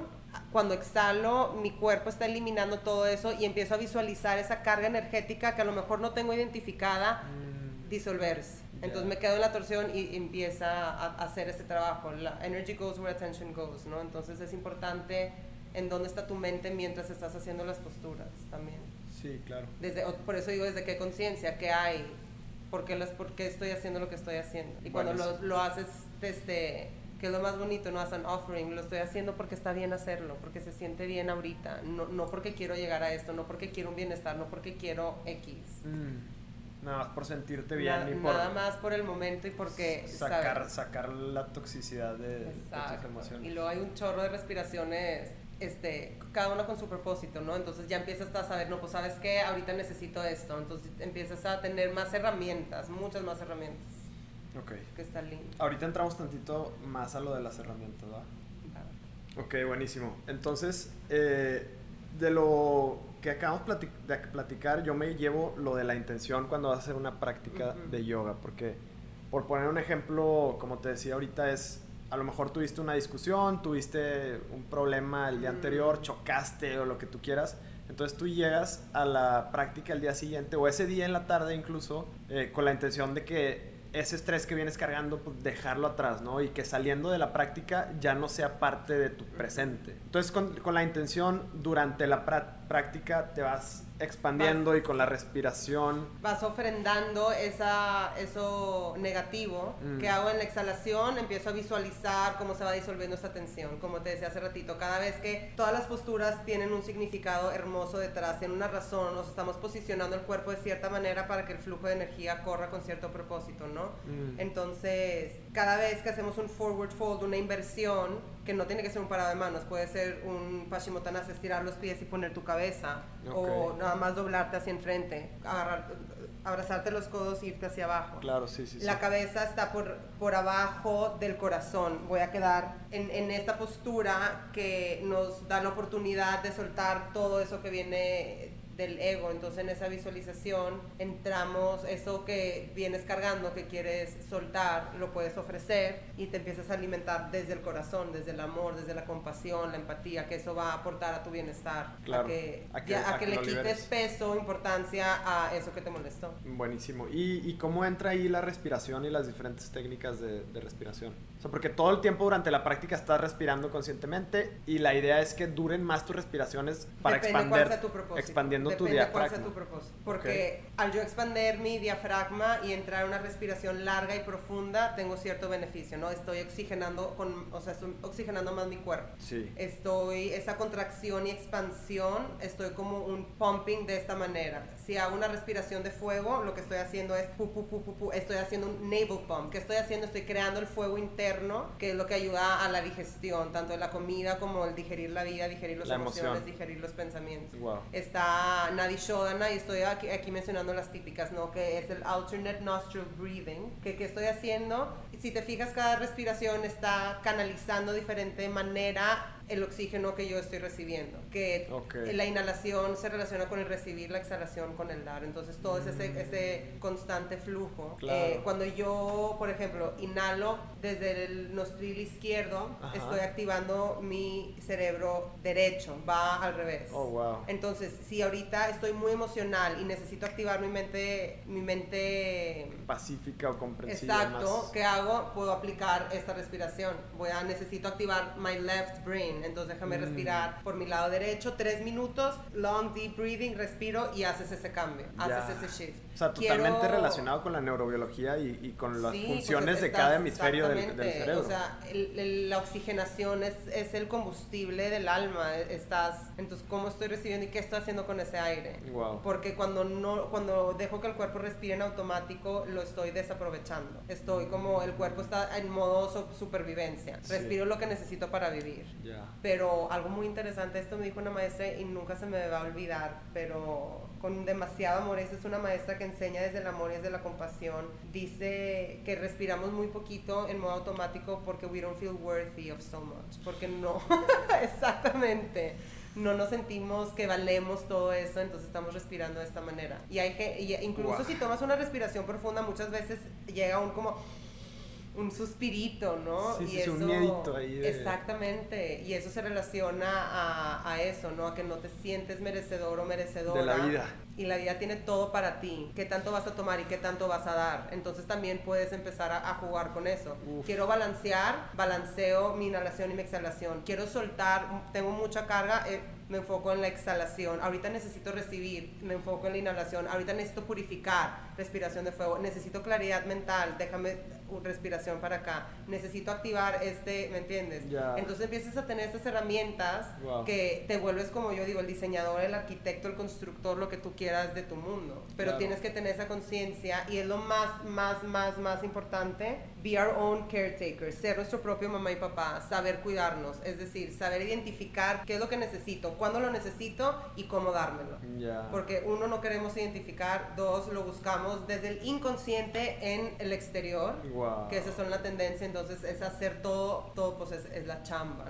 cuando exhalo mi cuerpo está eliminando todo eso y empiezo a visualizar esa carga energética que a lo mejor no tengo identificada Mm, disolverse. Entonces me quedo en la torsión y empieza a, hacer ese trabajo. La energy goes where attention goes, ¿no? Entonces es importante en dónde está tu mente mientras estás haciendo las posturas también. sí, claro. Desde, por eso digo, desde qué conciencia, qué hay, por qué, las, por qué estoy haciendo lo que estoy haciendo. Y cuando lo haces desde, que es lo más bonito, no as an offering, lo estoy haciendo porque está bien hacerlo, porque se siente bien ahorita, no, no porque quiero llegar a esto, no porque quiero un bienestar, no porque quiero X. Mm, Nada más por sentirte bien Na- y por Nada más por el momento y porque... sacar, ¿sabes? sacar la toxicidad de, de tus emociones. Y luego hay un chorro de respiraciones, este, cada una con su propósito, ¿no? Entonces ya empiezas a saber, no, pues sabes que ahorita necesito esto, entonces empiezas a tener más herramientas, muchas más herramientas, Ok. que está lindo. Ahorita entramos tantito más a lo de las herramientas, ¿va? Ok, buenísimo. Entonces, eh, de lo que acabamos de platicar, yo me llevo lo de la intención cuando vas a hacer una práctica de yoga, porque por poner un ejemplo, como te decía ahorita, es a lo mejor tuviste una discusión, tuviste un problema el día anterior, chocaste o lo que tú quieras. Entonces tú llegas a la práctica el día siguiente o ese día en la tarde incluso eh, con la intención de que ese estrés que vienes cargando, pues dejarlo atrás, ¿no? Y que saliendo de la práctica ya no sea parte de tu presente. Entonces con, con la intención durante la práctica te vas expandiendo y con la respiración. Vas ofrendando esa, eso negativo mm. que hago en la exhalación, empiezo a visualizar cómo se va disolviendo esta tensión, como te decía hace ratito, cada vez que todas las posturas tienen un significado hermoso detrás, tienen una razón, nos estamos posicionando el cuerpo de cierta manera para que el flujo de energía corra con cierto propósito, ¿no? Mm. Entonces, cada vez que hacemos un forward fold, una inversión, que no tiene que ser un parado de manos, puede ser un Paschimottanasana, estirar los pies y poner tu cabeza, o nada más doblarte hacia enfrente, agarrar, abrazarte los codos y irte hacia abajo. Claro, sí, sí. La cabeza está por, por abajo del corazón. Voy a quedar en, en esta postura que nos da la oportunidad de soltar todo eso que viene del ego. Entonces en esa visualización entramos eso que vienes cargando, que quieres soltar, lo puedes ofrecer y te empiezas a alimentar desde el corazón, desde el amor, desde la compasión, la empatía, que eso va a aportar a tu bienestar. Claro. A que, a que, le quites peso, importancia a eso que te molestó. Buenísimo. ¿Y, ¿Y, cómo entra ahí la respiración y las diferentes técnicas de, de respiración? O sea, porque todo el tiempo durante la práctica estás respirando conscientemente y la idea es que duren más tus respiraciones para expandir, expandiendo tu diafragma. Cuál sea tu propósito. Porque al yo expander mi diafragma y entrar en una respiración larga y profunda, tengo cierto beneficio, ¿no? Estoy oxigenando, con, o sea, estoy oxigenando más mi cuerpo. Sí. Estoy, esa contracción y expansión, estoy como un pumping de esta manera. Si hago una respiración de fuego, lo que estoy haciendo es pu, pu, pu, pu, estoy haciendo un navel pump. ¿Qué estoy haciendo? Estoy creando el fuego interno, que es lo que ayuda a la digestión, tanto de la comida como el digerir la vida, digerir las emociones, digerir los pensamientos. Wow. Está Nadi Shodana y estoy aquí, aquí, mencionando las típicas, ¿no? Que es el alternate nostril breathing, que, que estoy haciendo. Si te fijas, cada respiración está canalizando de diferente manera el oxígeno que yo estoy recibiendo. Que la inhalación se relaciona con el recibir, la exhalación con el dar. Entonces todo es ese, mm. ese constante flujo. Eh, cuando yo, por ejemplo, inhalo desde el nostril izquierdo, estoy activando mi cerebro derecho, va al revés. Oh, wow. Entonces, si ahorita estoy muy emocional y necesito activar mi mente, mi mente pacífica o comprensiva. Exacto, ¿qué hago? Puedo aplicar esta respiración. Voy a necesito activar my left brain entonces déjame mm. respirar por mi lado derecho, tres minutos, long deep breathing, respiro y haces ese cambio, haces ese shift. O sea, totalmente relacionado con la neurobiología y, con las pues, funciones de cada hemisferio del, cerebro. O sea, la oxigenación es, es, el combustible del alma. Estás, entonces, ¿cómo estoy recibiendo y qué estoy haciendo con ese aire? Porque cuando, no, cuando dejo que el cuerpo respire en automático, lo estoy desaprovechando. Estoy como, el cuerpo está en modo supervivencia. Respiro lo que necesito para vivir. Pero algo muy interesante, esto me dijo una maestra y nunca se me va a olvidar, pero con demasiado amor, esa es una maestra que enseña desde el amor y desde la compasión. Dice que respiramos muy poquito en modo automático porque we don't feel worthy of so much, porque no, exactamente no nos sentimos que valemos todo eso, entonces estamos respirando de esta manera. Y hay que, incluso si tomas una respiración profunda, muchas veces llega un como un suspirito, ¿no? Sí, y eso, un miedito ahí. Exactamente, y eso se relaciona a, a, eso, ¿no? A que no te sientes merecedor o merecedora. De la vida. Y la vida tiene todo para ti. ¿Qué tanto vas a tomar y qué tanto vas a dar? Entonces también puedes empezar a, jugar con eso. Quiero balancear, balanceo mi inhalación y mi exhalación. Quiero soltar, tengo mucha carga. Eh, me enfoco en la exhalación. Ahorita necesito recibir, me enfoco en la inhalación. Ahorita necesito purificar, respiración de fuego. Necesito claridad mental, déjame respiración para acá. Necesito activar este, ¿me entiendes? Entonces empiezas a tener estas herramientas que te vuelves como yo digo, el diseñador, el arquitecto, el constructor, lo que tú quieras de tu mundo. Pero tienes que tener esa conciencia y es lo más, más, más, más importante. Be our own caretaker, ser nuestro propio mamá y papá, saber cuidarnos, es decir, saber identificar qué es lo que necesito, cuándo lo necesito y cómo dármelo. Porque uno no queremos identificar, dos lo buscamos desde el inconsciente en el exterior, que esas son la tendencia, entonces es hacer todo, todo pues es, la chamba.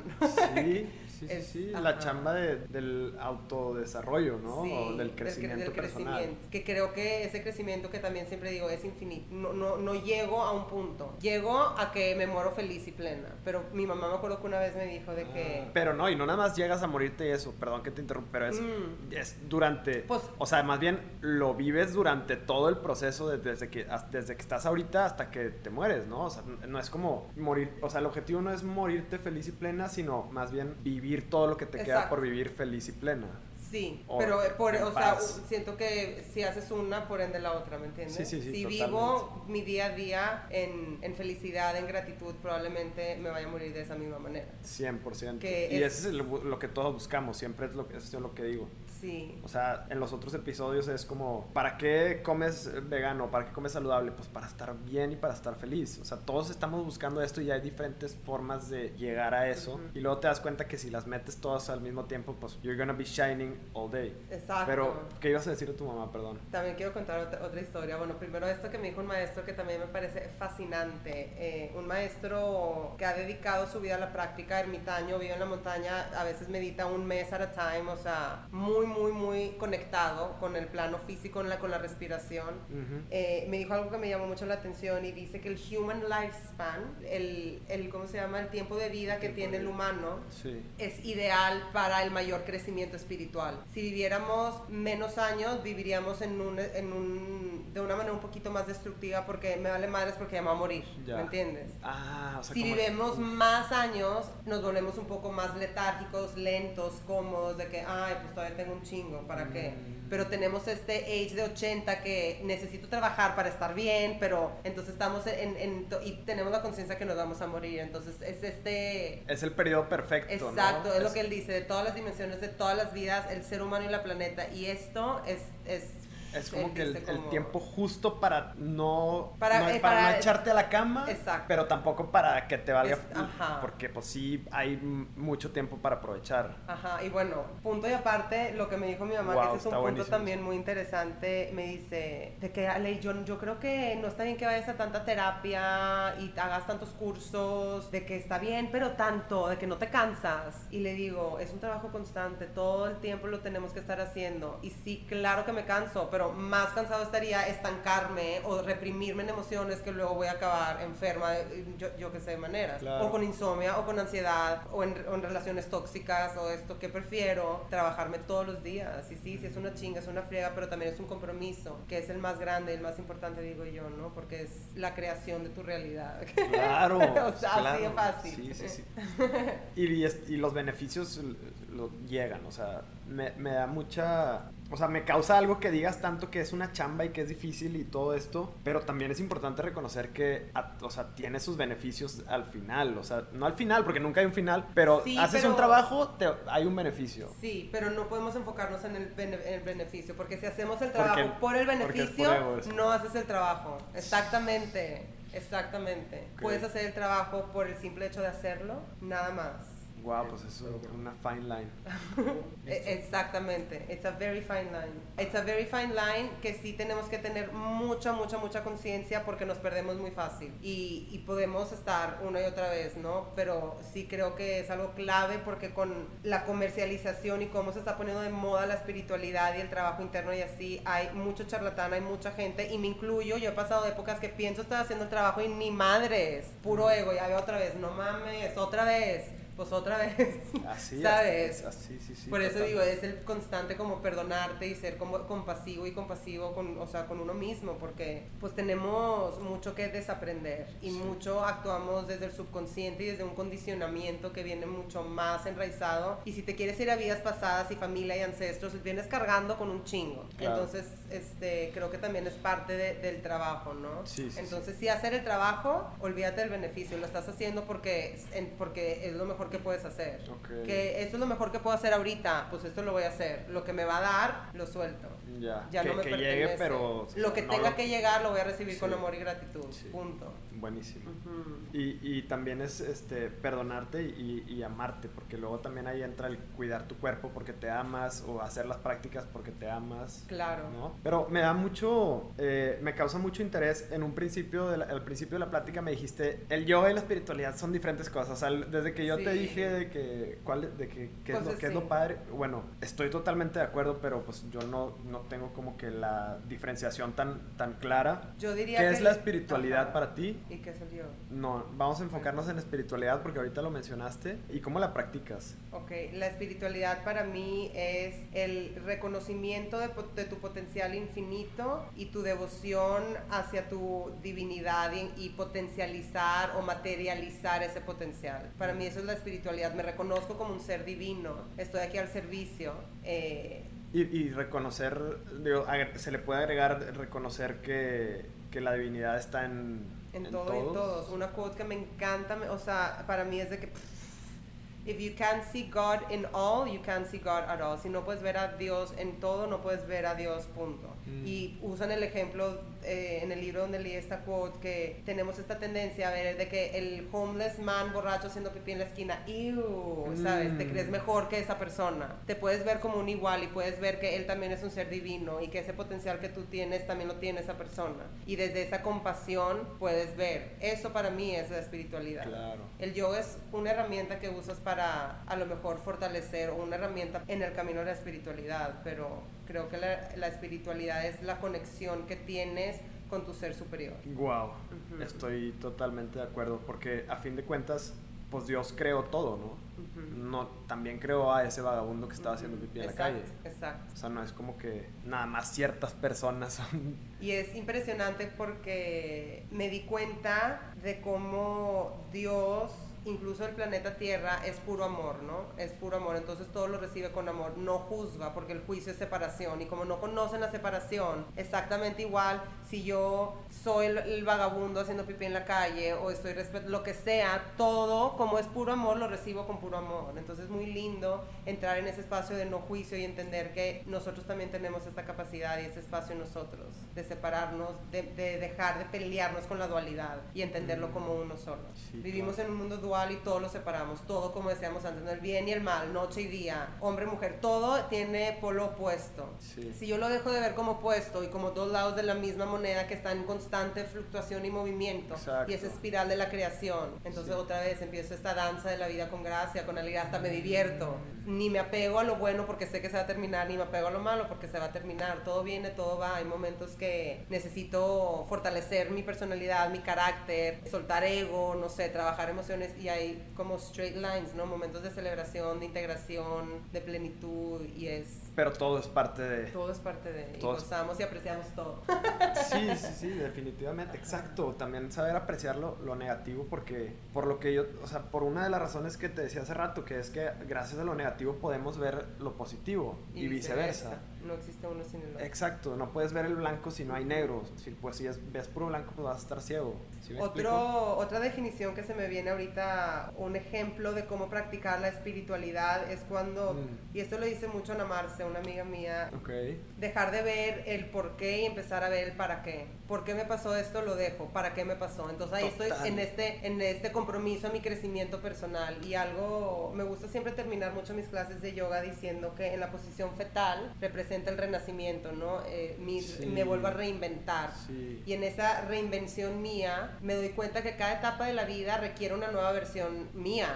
Sí, Sí, sí, sí, la chamba del autodesarrollo, ¿no? o del crecimiento del, personal. Crecimiento, que creo que ese crecimiento que también siempre digo es infinito. No, no, no llego a un punto. Llego a que me muero feliz y plena. Pero mi mamá me acuerdo que una vez me dijo de que... Ah, pero no, y no nada más llegas a morirte y eso, perdón que te interrumpa, pero es, mm. es durante... Pues, o sea, más bien lo vives durante todo el proceso desde, que, desde que estás ahorita hasta que te mueres, ¿no? O sea, no es como morir, o sea, el objetivo no es morirte feliz y plena, sino más bien vivir todo lo que te queda por vivir feliz y plena. Sí, pero por, o sea, siento que si haces una, por ende la otra, ¿me entiendes? Sí, sí, sí, si vivo mi día a día en, en, felicidad, en gratitud, probablemente me vaya a morir de esa misma manera. 100%. y eso es lo que todos buscamos, siempre es lo, eso es lo que digo. Sí. O sea, en los otros episodios es como, ¿para qué comes vegano? ¿Para qué comes saludable? Pues para estar bien y para estar feliz. O sea, todos estamos buscando esto y hay diferentes formas de llegar a eso. Y luego te das cuenta que si las metes todas al mismo tiempo, pues you're gonna be shining all day. Exacto. Pero, ¿qué ibas a decir a tu mamá? Perdón. También quiero contar otra, historia. Bueno, primero esto que me dijo un maestro que también me parece fascinante. Eh, un maestro que ha dedicado su vida a la práctica, ermitaño, vive en la montaña, a veces medita un mes at a time, o sea, muy, muy, muy conectado con el plano físico, con la, con la respiración. Eh, me dijo algo que me llamó mucho la atención y dice que el human lifespan, el, el ¿cómo se llama? El tiempo de vida que tiene el humano, es ideal para el mayor crecimiento espiritual. Si viviéramos menos años, viviríamos en un, en un, de una manera un poquito más destructiva porque me vale madres porque ya me va a morir, ¿me entiendes? Ah, o sea, si vivimos más años, nos volvemos un poco más letárgicos, lentos, cómodos, de que, ay, pues todavía tengo un chingo, ¿para qué? Pero tenemos este age de 80 que necesito trabajar para estar bien, pero entonces estamos en, en y tenemos la conciencia que nos vamos a morir, entonces es este... Es el periodo perfecto. Exacto, es, lo que él dice, de todas las dimensiones, de todas las vidas, el ser humano y la planeta, y esto es, es es como que el, tiempo justo para no para, no, eh, para, echarte a la cama, pero tampoco para que te valga, porque pues sí hay mucho tiempo para aprovechar. Ajá, y bueno, punto y aparte, lo que me dijo mi mamá, que ese es un punto también muy interesante, me dice, de que Ale, yo, yo creo que no está bien que vayas a tanta terapia y hagas tantos cursos, de que está bien, pero tanto, de que no te cansas. Y le digo, es un trabajo constante, todo el tiempo lo tenemos que estar haciendo. Y sí, claro que me canso, pero más cansado estaría estancarme o reprimirme en emociones que luego voy a acabar enferma, yo, yo que sé, de maneras. O con insomnia, o con ansiedad, o en, relaciones tóxicas, o esto que prefiero, trabajarme todos los días. Y sí, sí, es una chinga, es una friega, pero también es un compromiso, que es el más grande, el más importante, digo yo, ¿no? Porque es la creación de tu realidad. Claro. o sea, así es fácil. Sí, sí, sí. y, y los beneficios lo llegan, o sea, me, me da mucha o sea, me causa algo que digas tanto que es una chamba y que es difícil y todo esto, pero también es importante reconocer que, o sea, tiene sus beneficios al final, o sea, no al final, porque nunca hay un final, pero haces un trabajo, te, hay un beneficio. Sí, pero no podemos enfocarnos en el, beneficio, porque si hacemos el trabajo por el beneficio, no haces el trabajo. Exactamente, exactamente. Puedes hacer el trabajo por el simple hecho de hacerlo, nada más. Wow, pues es una fine line. E, exactamente, it's a very fine line. It's a very fine line que sí tenemos que tener mucha, mucha, mucha conciencia porque nos perdemos muy fácil y, y, podemos estar una y otra vez, ¿no? Pero sí creo que es algo clave porque con la comercialización y cómo se está poniendo de moda la espiritualidad y el trabajo interno y así, hay mucho charlatán, hay mucha gente y me incluyo, yo he pasado épocas que pienso estar haciendo el trabajo y ni madres, puro ego, ya veo otra vez, no mames, otra vez pues otra vez, así ¿sabes? Así, sí, sí, Por eso digo, es el constante como perdonarte y ser como compasivo y compasivo con, o sea, con uno mismo, porque pues tenemos mucho que desaprender y mucho actuamos desde el subconsciente y desde un condicionamiento que viene mucho más enraizado. Y si te quieres ir a vidas pasadas y familia y ancestros, vienes cargando con un chingo. Entonces, este, creo que también es parte del trabajo, ¿no? Sí, Entonces, si hacer el trabajo, olvídate del beneficio, lo estás haciendo porque, porque es lo mejor que puedes hacer. Que esto es lo mejor que puedo hacer ahorita, pues esto lo voy a hacer. Lo que me va a dar, lo suelto. Ya, ya no me que llegue, pero... Lo que tenga que llegar lo voy a recibir con amor y gratitud. Punto. Buenísimo. y, y, también es este perdonarte y, y, amarte, porque luego también ahí entra el cuidar tu cuerpo porque te amas o hacer las prácticas porque te amas. Claro. ¿no? Pero me da mucho, eh, me causa mucho interés. En un principio, de al principio de la plática me dijiste, el yoga y la espiritualidad son diferentes cosas. O sea, desde que yo te te dije de que, cuál, de que, qué, es Pues lo, qué es lo padre. Bueno, estoy totalmente de acuerdo, pero pues yo no, no tengo como que la diferenciación tan, tan clara. Yo diría ¿Qué que es la espiritualidad para ti? ¿Y qué es el yo? No, vamos a enfocarnos en espiritualidad porque ahorita lo mencionaste. ¿Y cómo la practicas? Ok, la espiritualidad para mí es el reconocimiento de, de tu potencial infinito y tu devoción hacia tu divinidad y, y potencializar o materializar ese potencial. Para mí eso es la espiritualidad. Me reconozco como un ser divino. Estoy aquí al servicio. eh, Y, y reconocer, digo, se le puede agregar reconocer que, que la divinidad está en, En, todo y en todos. Una quote que me encanta, o sea, para mí es de que if you can't see God in all, you can't see God at all. Si no puedes ver a Dios en todo, no puedes ver a Dios, punto. Mm. Y usan el ejemplo eh, en el libro donde leí esta quote que tenemos esta tendencia a ver de que el homeless man borracho haciendo pipí en la esquina, ew, ¿sabes? Te Mm. crees mejor que esa persona. Te puedes ver como un igual y puedes ver que él también es un ser divino y que ese potencial que tú tienes también lo tiene esa persona. Y desde esa compasión puedes ver. Eso para mí es la espiritualidad. Claro. El yoga es una herramienta que usas para a lo mejor fortalecer o una herramienta en el camino de la espiritualidad, pero creo que la, la espiritualidad es la conexión que tienes con tu ser superior. Wow, Ujú. estoy totalmente de acuerdo porque a fin de cuentas, pues Dios creó todo, ¿no? Ujú. No, también creó a ese vagabundo que estaba haciendo pipí en la calle. Exacto. O sea, no es como que nada más ciertas personas son... Y es impresionante porque me di cuenta de cómo Dios, incluso el planeta Tierra, es puro amor, ¿no? Es puro amor, entonces todo lo recibe con amor, no juzga porque el juicio es separación y como no conocen la separación, exactamente igual si yo soy el, el vagabundo haciendo pipí en la calle o estoy lo que sea, todo como es puro amor lo recibo con puro amor. Entonces es muy lindo entrar en ese espacio de no juicio y entender que nosotros también tenemos esta capacidad y ese espacio en nosotros de separarnos, de, de dejar de pelearnos con la dualidad y entenderlo Mm. como uno solo. Sí, Vivimos claro. en un mundo dual y todo lo separamos, todo como decíamos antes, ¿no? el bien y el mal, noche y día, hombre, mujer, todo tiene polo opuesto. Sí. Si yo lo dejo de ver como opuesto y como dos lados de la misma moneda que está en constante fluctuación y movimiento Exacto. y esa espiral de la creación, entonces Sí. otra vez empiezo esta danza de la vida con gracia, con alegría, hasta me divierto. Ni me apego a lo bueno porque sé que se va a terminar, ni me apego a lo malo porque se va a terminar. Todo viene, todo va. Hay momentos que necesito fortalecer mi personalidad, mi carácter, soltar ego, no sé, trabajar emociones y hay como straight lines, ¿no? Momentos de celebración, de integración, de plenitud y es Pero todo es parte de... todo es parte de y Todo es- gozamos y apreciamos todo. Sí, sí, sí, definitivamente, exacto. También saber apreciar lo, lo negativo porque, por lo que yo, o sea, por una de las razones que te decía hace rato, que es que gracias a lo negativo podemos ver lo positivo y, viceversa. No existe uno sin el otro. Exacto, no puedes ver el blanco si no hay negro. Si, pues si es- ves puro blanco, pues vas a estar ciego. ¿Sí? Otro, otra definición que se me viene ahorita, un ejemplo de cómo practicar la espiritualidad es cuando, Mm. y esto lo dice mucho Ana Marce, una amiga mía, dejar de ver el por qué y empezar a ver el para qué. ¿Por qué me pasó esto? Lo dejo. ¿Para qué me pasó? Entonces ahí Total. estoy en este, en este compromiso a mi crecimiento personal. Y algo, me gusta siempre terminar mucho mis clases de yoga diciendo que en la posición fetal representa el renacimiento, ¿no? Eh, mi- Sí. Me vuelvo a reinventar. Sí. Y en esa reinvención mía me doy cuenta que cada etapa de la vida requiere una nueva versión mía.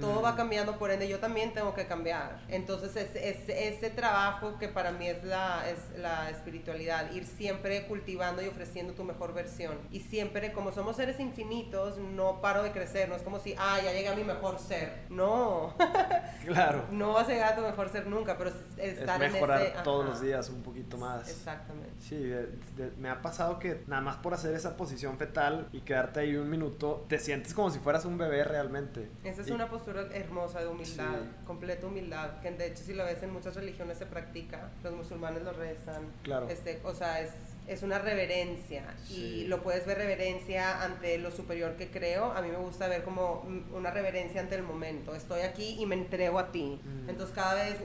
Todo Mm. va cambiando, por ende yo también tengo que cambiar. Entonces es, es- ese trabajo que para mí es la, es la espiritualidad, ir siempre cultivando y ofreciendo tu mejor versión. Y siempre, como somos seres infinitos, no paro de crecer, no es como si, ah, ya llegué a mi mejor ser. No, Claro. no vas a llegar a tu mejor ser nunca, pero es Es estar en mejorar ese... todos ajá. los días un poquito más. Exactamente. Sí, de- de- me ha pasado que nada más por hacer esa posición fetal y quedarte ahí un minuto, te sientes como si fueras un bebé realmente. Esa es Y- una postura hermosa de humildad, Sí. completa humildad, que de hecho si lo ves en muchas religiones se practica, los musulmanes lo rezan, Claro. este, o sea, es, es una reverencia Sí. y lo puedes ver reverencia ante lo superior que creo, a mí me gusta ver como una reverencia ante el momento, estoy aquí y me entrego a ti, Mm. entonces cada vez,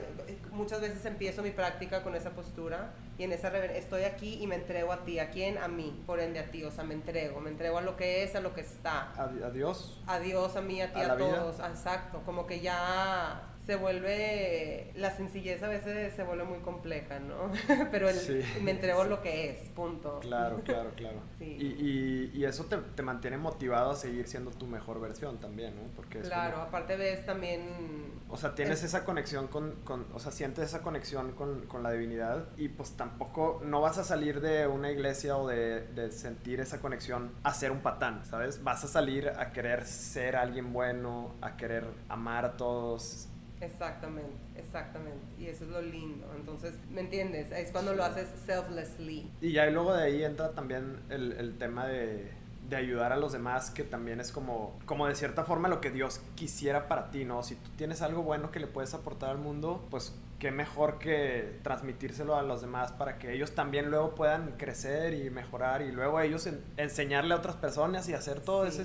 muchas veces empiezo mi práctica con esa postura y en esa reverencia, estoy aquí y me entrego a ti, ¿a quién? A mí, por ende a ti, o sea, me entrego, me entrego a lo que es, a lo que está Adi- Adiós. a Dios, a mí, a ti, A a, vida. todos, ah, exacto, como que ya se vuelve, la sencillez a veces se vuelve muy compleja, ¿no? Pero el, me entrego lo que es, punto. Claro, claro, claro. Y, y, eso te, te, mantiene motivado a seguir siendo tu mejor versión también, ¿no? Porque claro, aparte ves también... O sea, tienes esa conexión con, con, o sea, sientes esa conexión con, con, la divinidad y pues tampoco, no vas a salir de una iglesia o de, de sentir esa conexión a ser un patán, ¿sabes? Vas a salir a querer ser alguien bueno, a querer amar a todos, Exactamente, exactamente. Y eso es lo lindo. Entonces, ¿me entiendes? Es cuando lo haces selflessly. Y ya luego de ahí entra también el, el tema de, de, ayudar a los demás, que también es como, como de cierta forma lo que Dios quisiera para ti, ¿no? Si tú tienes algo bueno que le puedes aportar al mundo, pues qué mejor que transmitírselo a los demás para que ellos también luego puedan crecer y mejorar y luego ellos enseñarle a otras personas y hacer todo ese,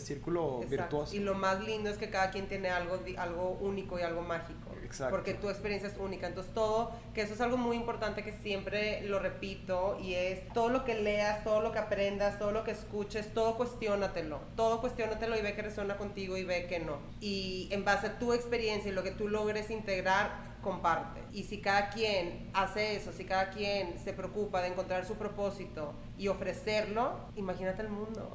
círculo virtuoso. Y lo más lindo es que cada quien tiene algo, algo único y algo mágico. Exacto. Porque tu experiencia es única. Entonces todo, que eso es algo muy importante que siempre lo repito y es todo lo que leas, todo lo que aprendas, todo lo que escuches, todo cuestiónatelo. Todo cuestiónatelo y ve que resuena contigo y ve que no. Y en base a tu experiencia y lo que tú logres integrar, comparte. Y si cada quien hace eso, si cada quien se preocupa de encontrar su propósito y ofrecerlo, imagínate el mundo.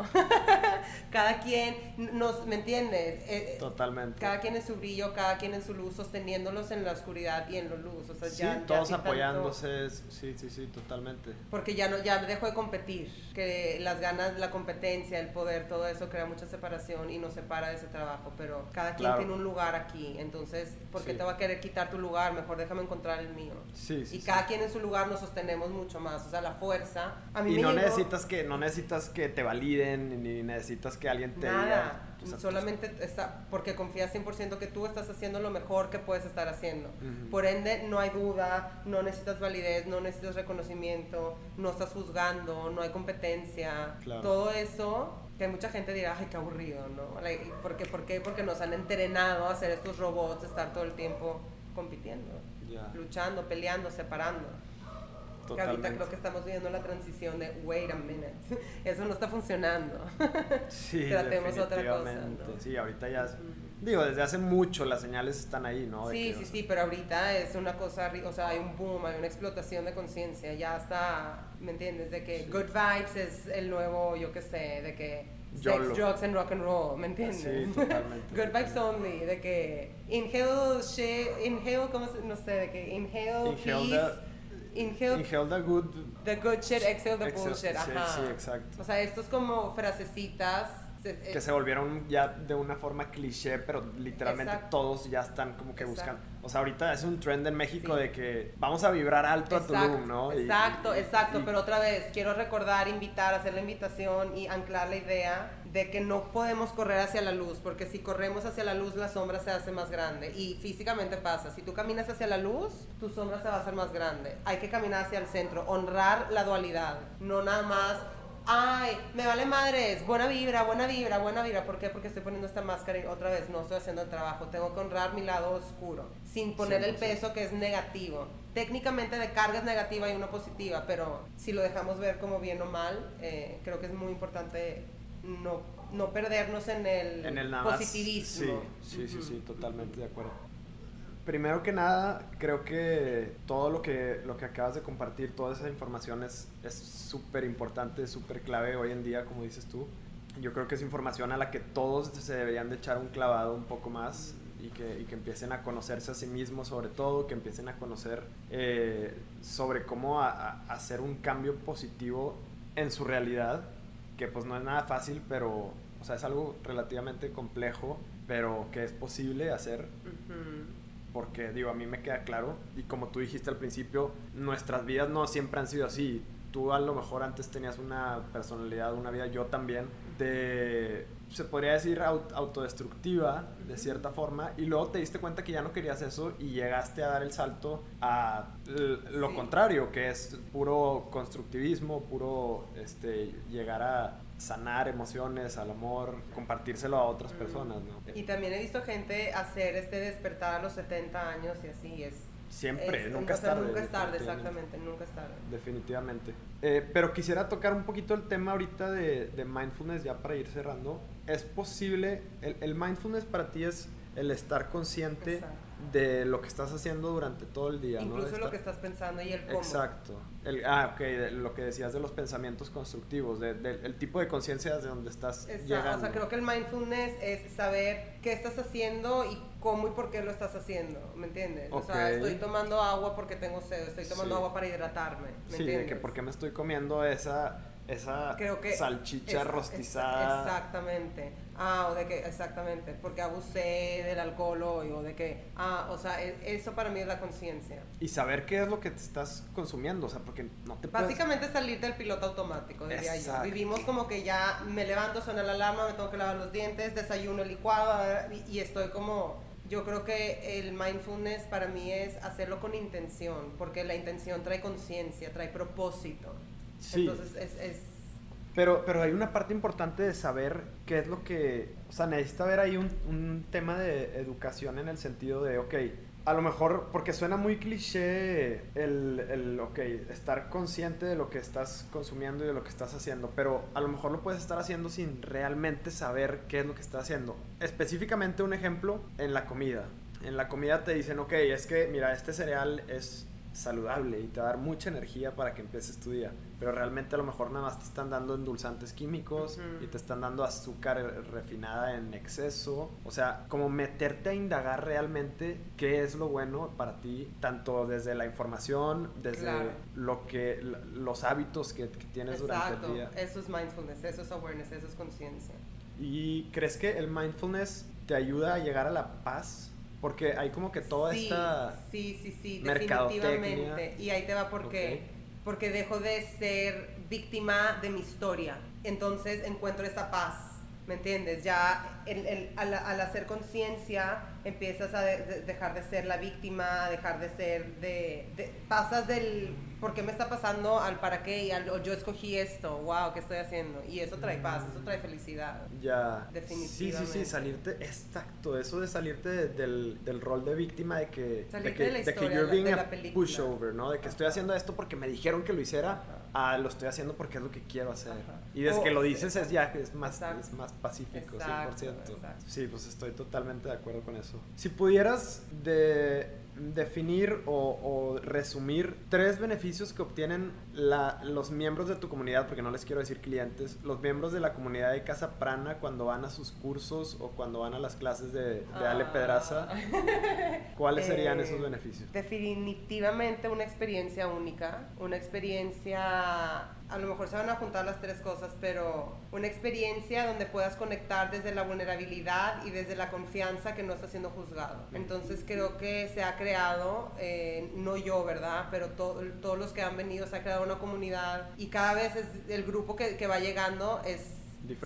cada quien nos, ¿me entiendes? Eh, Totalmente. Cada quien en su brillo, cada quien en su luz, sosteniéndolos en la oscuridad y en la luz. O sea, sí, todos apoyándose, sí, sí, sí, totalmente. Porque ya no, ya dejo de competir, que las ganas, la competencia, el poder, todo eso crea mucha separación y nos separa de ese trabajo, pero cada quien tiene un lugar aquí, entonces, ¿por qué te va a querer quitar tu lugar? Mejor déjame encontrar el mío. Sí, sí, y cada quien en su lugar nos sostenemos mucho más, o sea, la fuerza. A mí me necesitas que, no necesitas que te validen, ni necesitas que alguien te Nada. solamente está, porque confías 100% que tú estás haciendo lo mejor que puedes estar haciendo. Por ende, no hay duda, no necesitas validez, no necesitas reconocimiento, no estás juzgando, no hay competencia. Todo eso, que mucha gente dirá, ay, qué aburrido, ¿no? ¿Por qué? ¿Por qué? Porque nos han entrenado a hacer estos robots, estar todo el tiempo compitiendo, luchando, peleando, separando. Ahorita creo que estamos viendo la transición de wait a minute, eso no está funcionando. Sí, Tratemos otra cosa. Sí, ahorita ya digo, desde hace mucho las señales están ahí, ¿no? sí, sí, sí, pero ahorita es una cosa, o sea, hay un boom, hay una explotación de conciencia, ya está, ¿me entiendes? De que good vibes es el nuevo, yo qué sé, de que sex, drugs and rock and roll, ¿me entiendes? Sí, totalmente. good vibes only, de que inhale shit, inhale, ¿cómo se, no sé, de que inhale, inhale peace. Inhale, inhale the good, the good shit, exhale the bullshit. Ajá. Sí, exacto. O sea, estos como frasecitas que se volvieron ya de una forma cliché, pero literalmente todos ya están como que buscan. O sea, ahorita es un trend en México de que vamos a vibrar alto a Tulum, ¿no? Exacto, exacto, pero otra vez quiero recordar, invitar, hacer la invitación y anclar la idea de que no podemos correr hacia la luz, porque si corremos hacia la luz la sombra se hace más grande y físicamente pasa, si tú caminas hacia la luz, tu sombra se va a hacer más grande. Hay que caminar hacia el centro, honrar la dualidad, no nada más ay, me vale madres, buena vibra, buena vibra, buena vibra. ¿Por qué? Porque estoy poniendo esta máscara y otra vez no estoy haciendo el trabajo. Tengo que honrar mi lado oscuro, sin poner el peso que es negativo. Técnicamente de carga es negativa y una positiva, pero si lo dejamos ver como bien o mal, eh, creo que es muy importante no, no perdernos en el, en el positivismo. Sí, sí, sí, sí, totalmente de acuerdo. Primero que nada, creo que todo lo que, lo que acabas de compartir, toda esa información es súper importante, súper clave hoy en día, como dices tú. Yo creo que es información a la que todos se deberían de echar un clavado un poco más y que, y que empiecen a conocerse a sí mismos sobre todo, que empiecen a conocer eh, sobre cómo hacer un cambio positivo en su realidad, que pues no es nada fácil, pero o sea, es algo relativamente complejo, pero que es posible hacer porque digo, a mí me queda claro, y como tú dijiste al principio, nuestras vidas no siempre han sido así. Tú a lo mejor antes tenías una personalidad, una vida, yo también, de, se podría decir, autodestructiva, de cierta forma, y luego te diste cuenta que ya no querías eso y llegaste a dar el salto a lo contrario, que es puro constructivismo, puro este, llegar a sanar emociones, al amor, compartírselo a otras personas, ¿no? Y también he visto gente hacer este despertar a los 70 años y así es. Siempre, nunca es tarde. Nunca es tarde, exactamente, nunca es tarde. Definitivamente. Eh, pero quisiera tocar un poquito el tema ahorita de, de mindfulness ya para ir cerrando. ¿Es posible, el, el, mindfulness para ti es el estar consciente de lo que estás haciendo durante todo el día. Incluso lo que estás pensando y el cómo. Exacto. El, ah, ok, lo que decías de los pensamientos constructivos, de, el tipo de conciencia de donde estás llegando. O sea, creo que el mindfulness es saber qué estás haciendo y cómo y por qué lo estás haciendo, ¿me entiendes? O sea, estoy tomando agua porque tengo sed, estoy tomando agua para hidratarme, ¿me sí, de que por qué me estoy comiendo esa esa Creo que salchicha rostizada. exactamente. Ah, o de que, exactamente, porque abusé del alcohol hoy, o de que, ah, o sea, e, eso para mí es la conciencia. Y saber qué es lo que te estás consumiendo, o sea, porque no te Básicamente salir del piloto automático, diría yo. Vivimos como que ya me levanto, suena la alarma, me tengo que lavar los dientes, desayuno licuado, y estoy como yo creo que el mindfulness para mí es hacerlo con intención, porque la intención trae conciencia, trae propósito. Entonces es, es... Pero, pero hay una parte importante de saber qué es lo que... O sea, necesita haber ahí un, un tema de educación en el sentido de, ok, a lo mejor, porque suena muy cliché el, el, ok, estar consciente de lo que estás consumiendo y de lo que estás haciendo, pero a lo mejor lo puedes estar haciendo sin realmente saber qué es lo que estás haciendo. Específicamente un ejemplo en la comida. En la comida te dicen, ok, es que, mira, este cereal es saludable y te va a dar mucha energía para que empieces tu día. Pero realmente a lo mejor nada más te están dando endulzantes químicos y te están dando azúcar refinada en exceso. O sea, como meterte a indagar realmente qué es lo bueno para ti, tanto desde la información, desde lo que los hábitos que, tienes durante el día. Eso es mindfulness, eso es awareness, eso es conciencia. ¿Y crees que el mindfulness te ayuda a llegar a la paz? Porque hay como que toda esta. Sí, sí, sí, definitivamente. Y ahí te va porque. Porque dejo de ser víctima de mi historia. Entonces encuentro esa paz. ¿Me entiendes? Ya el, el, al, al, hacer conciencia empiezas a dejar de ser la víctima, dejar de ser de, pasas del por qué me está pasando al para qué y al yo escogí esto, wow, ¿qué estoy haciendo? Y eso trae paz, eso trae felicidad. Ya. Definitivamente. Sí, sí, sí, salirte, exacto, eso de salirte del, del, rol de víctima, de que, de que, de, que you're being a pushover, ¿no? De que estoy haciendo esto porque me dijeron que lo hiciera, ah, lo estoy haciendo porque es lo que quiero hacer. Y desde que lo dices es ya, es más, es más pacífico, exacto, 100%. Sí, pues estoy totalmente de acuerdo con eso. Si pudieras de definir o, resumir tres beneficios que obtienen los miembros de tu comunidad, porque no les quiero decir clientes, los miembros de la comunidad de Casa Prana cuando van a sus cursos o cuando van a las clases de, Ale Pedraza, ah. ¿cuáles serían esos eh, beneficios? Definitivamente una experiencia única, una experiencia a lo mejor se van a juntar las tres cosas, pero una experiencia donde puedas conectar desde la vulnerabilidad y desde la confianza que no está siendo juzgado. Entonces creo que se ha creado, eh, no yo, ¿verdad? Pero todos los que han venido, se ha creado una comunidad y cada vez es el grupo que, que va llegando es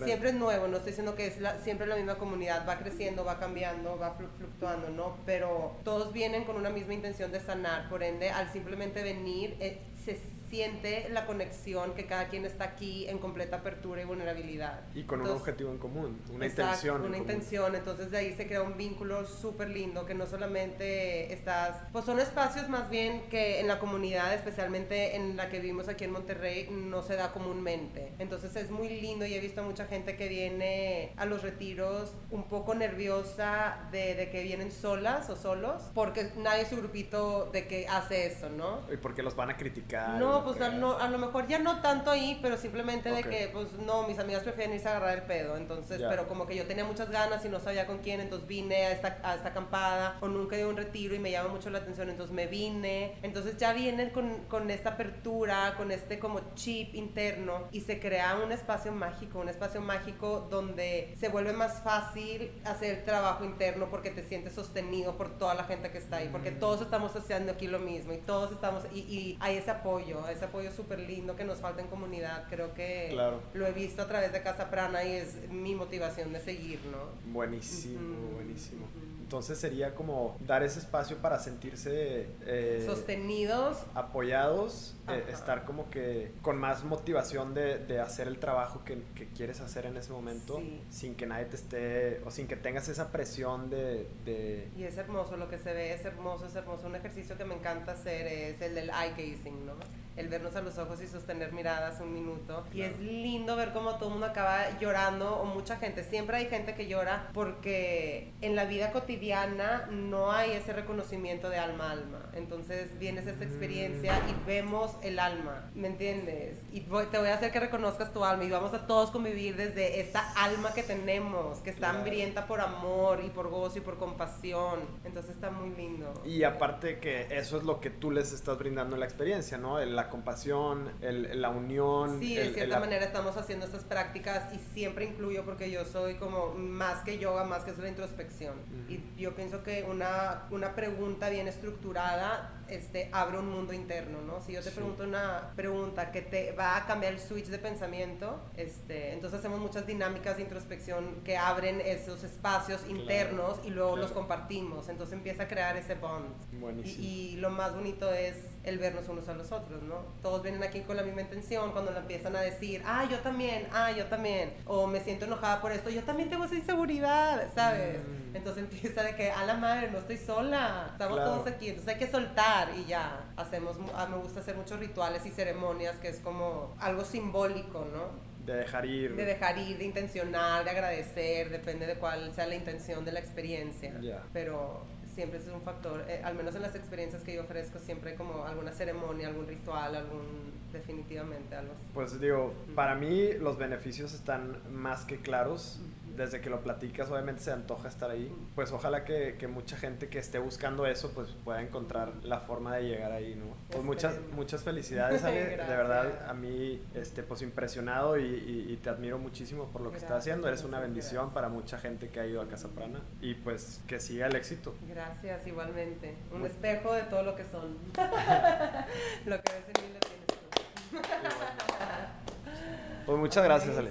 Siempre es nuevo, no estoy diciendo que es siempre la misma comunidad, va creciendo, va cambiando, va fluctuando, ¿no? Pero todos vienen con una misma intención de sanar, por ende, al simplemente venir, eh, se siente la conexión que cada quien está aquí en completa apertura y vulnerabilidad. Y con un objetivo en común, una intención. Una intención, entonces de ahí se crea un vínculo súper lindo que no solamente estás, pues son espacios más bien que en la comunidad, especialmente en la que vivimos aquí en Monterrey, no se da comúnmente. Entonces es muy lindo y he visto mucha gente que viene a los retiros un poco nerviosa de, de que vienen solas o solos, porque nadie es su grupito de que hace eso, ¿no? Y porque los van a criticar. No, pues a, lo mejor ya no tanto ahí, pero simplemente de que, pues no, mis amigas prefieren irse a agarrar el pedo. Entonces, pero como que yo tenía muchas ganas y no sabía con quién, entonces vine a esta, a esta acampada o nunca di un retiro y me llama mucho la atención, entonces me vine. Entonces ya vienen con, con esta apertura, con este como chip interno y se crea un espacio mágico, un espacio mágico donde se vuelve más fácil hacer trabajo interno porque te sientes sostenido por toda la gente que está ahí, porque mm. todos estamos haciendo aquí lo mismo y todos estamos, y, y hay ese apoyo ese apoyo súper lindo que nos falta en comunidad. Creo que lo he visto a través de Casa Prana y es mi motivación de seguir, ¿no? Buenísimo, buenísimo. Entonces sería como dar ese espacio para sentirse eh, sostenidos, apoyados, eh, estar como que con más motivación de, de hacer el trabajo que, que, quieres hacer en ese momento, sin que nadie te esté, o sin que tengas esa presión de, de, Y es hermoso, lo que se ve es hermoso, es hermoso. Un ejercicio que me encanta hacer es el del eye gazing, ¿no? El vernos a los ojos y sostener miradas un minuto. Y es lindo ver cómo todo el mundo acaba llorando, o mucha gente, siempre hay gente que llora porque en la vida cotidiana cotidiana no hay ese reconocimiento de alma a alma. Entonces vienes a esta experiencia y vemos el alma, ¿me entiendes? Y te voy a hacer que reconozcas tu alma y vamos a todos convivir desde esta alma que tenemos, que está hambrienta por amor y por gozo y por compasión. Entonces está muy lindo. Y aparte que eso es lo que tú les estás brindando en la experiencia, ¿no? La compasión, el, la unión. Sí, de cierta manera estamos haciendo estas prácticas y siempre incluyo porque yo soy como más que yoga, más que es la introspección. Y yo pienso que una, una pregunta bien estructurada este, abre un mundo interno, ¿no? Si yo te pregunto una pregunta que te va a cambiar el switch de pensamiento, este, entonces hacemos muchas dinámicas de introspección que abren esos espacios internos y luego los compartimos. Entonces empieza a crear ese bond. Buenísimo. Y, y, lo más bonito es el vernos unos a los otros, ¿no? Todos vienen aquí con la misma intención cuando lo empiezan a decir, ah, yo también, ah, yo también, o me siento enojada por esto, yo también tengo esa inseguridad, ¿sabes? Mm. Entonces empieza de que, a la madre, no estoy sola, estamos todos aquí, entonces hay que soltar y ya. Hacemos, ah, me gusta hacer muchos rituales y ceremonias que es como algo simbólico, ¿no? De dejar ir. De dejar ir, de intencionar, de agradecer, depende de cuál sea la intención de la experiencia. Pero siempre es un factor, eh, al menos en las experiencias que yo ofrezco, siempre como alguna ceremonia, algún ritual, algún, definitivamente algo así. Pues digo, para mí los beneficios están más que claros desde que lo platicas, obviamente se antoja estar ahí. Pues ojalá que, que, mucha gente que esté buscando eso, pues pueda encontrar la forma de llegar ahí, ¿no? Pues muchas, muchas felicidades, Ale. de verdad, a mí, este, pues impresionado y, y, te admiro muchísimo por lo que estás haciendo. Eres una bendición para mucha gente que ha ido a Casa Prana y pues que siga el éxito. Gracias, igualmente. Un espejo de todo lo que son. lo que ves en mí lo tienes tú. pues muchas gracias, Ale.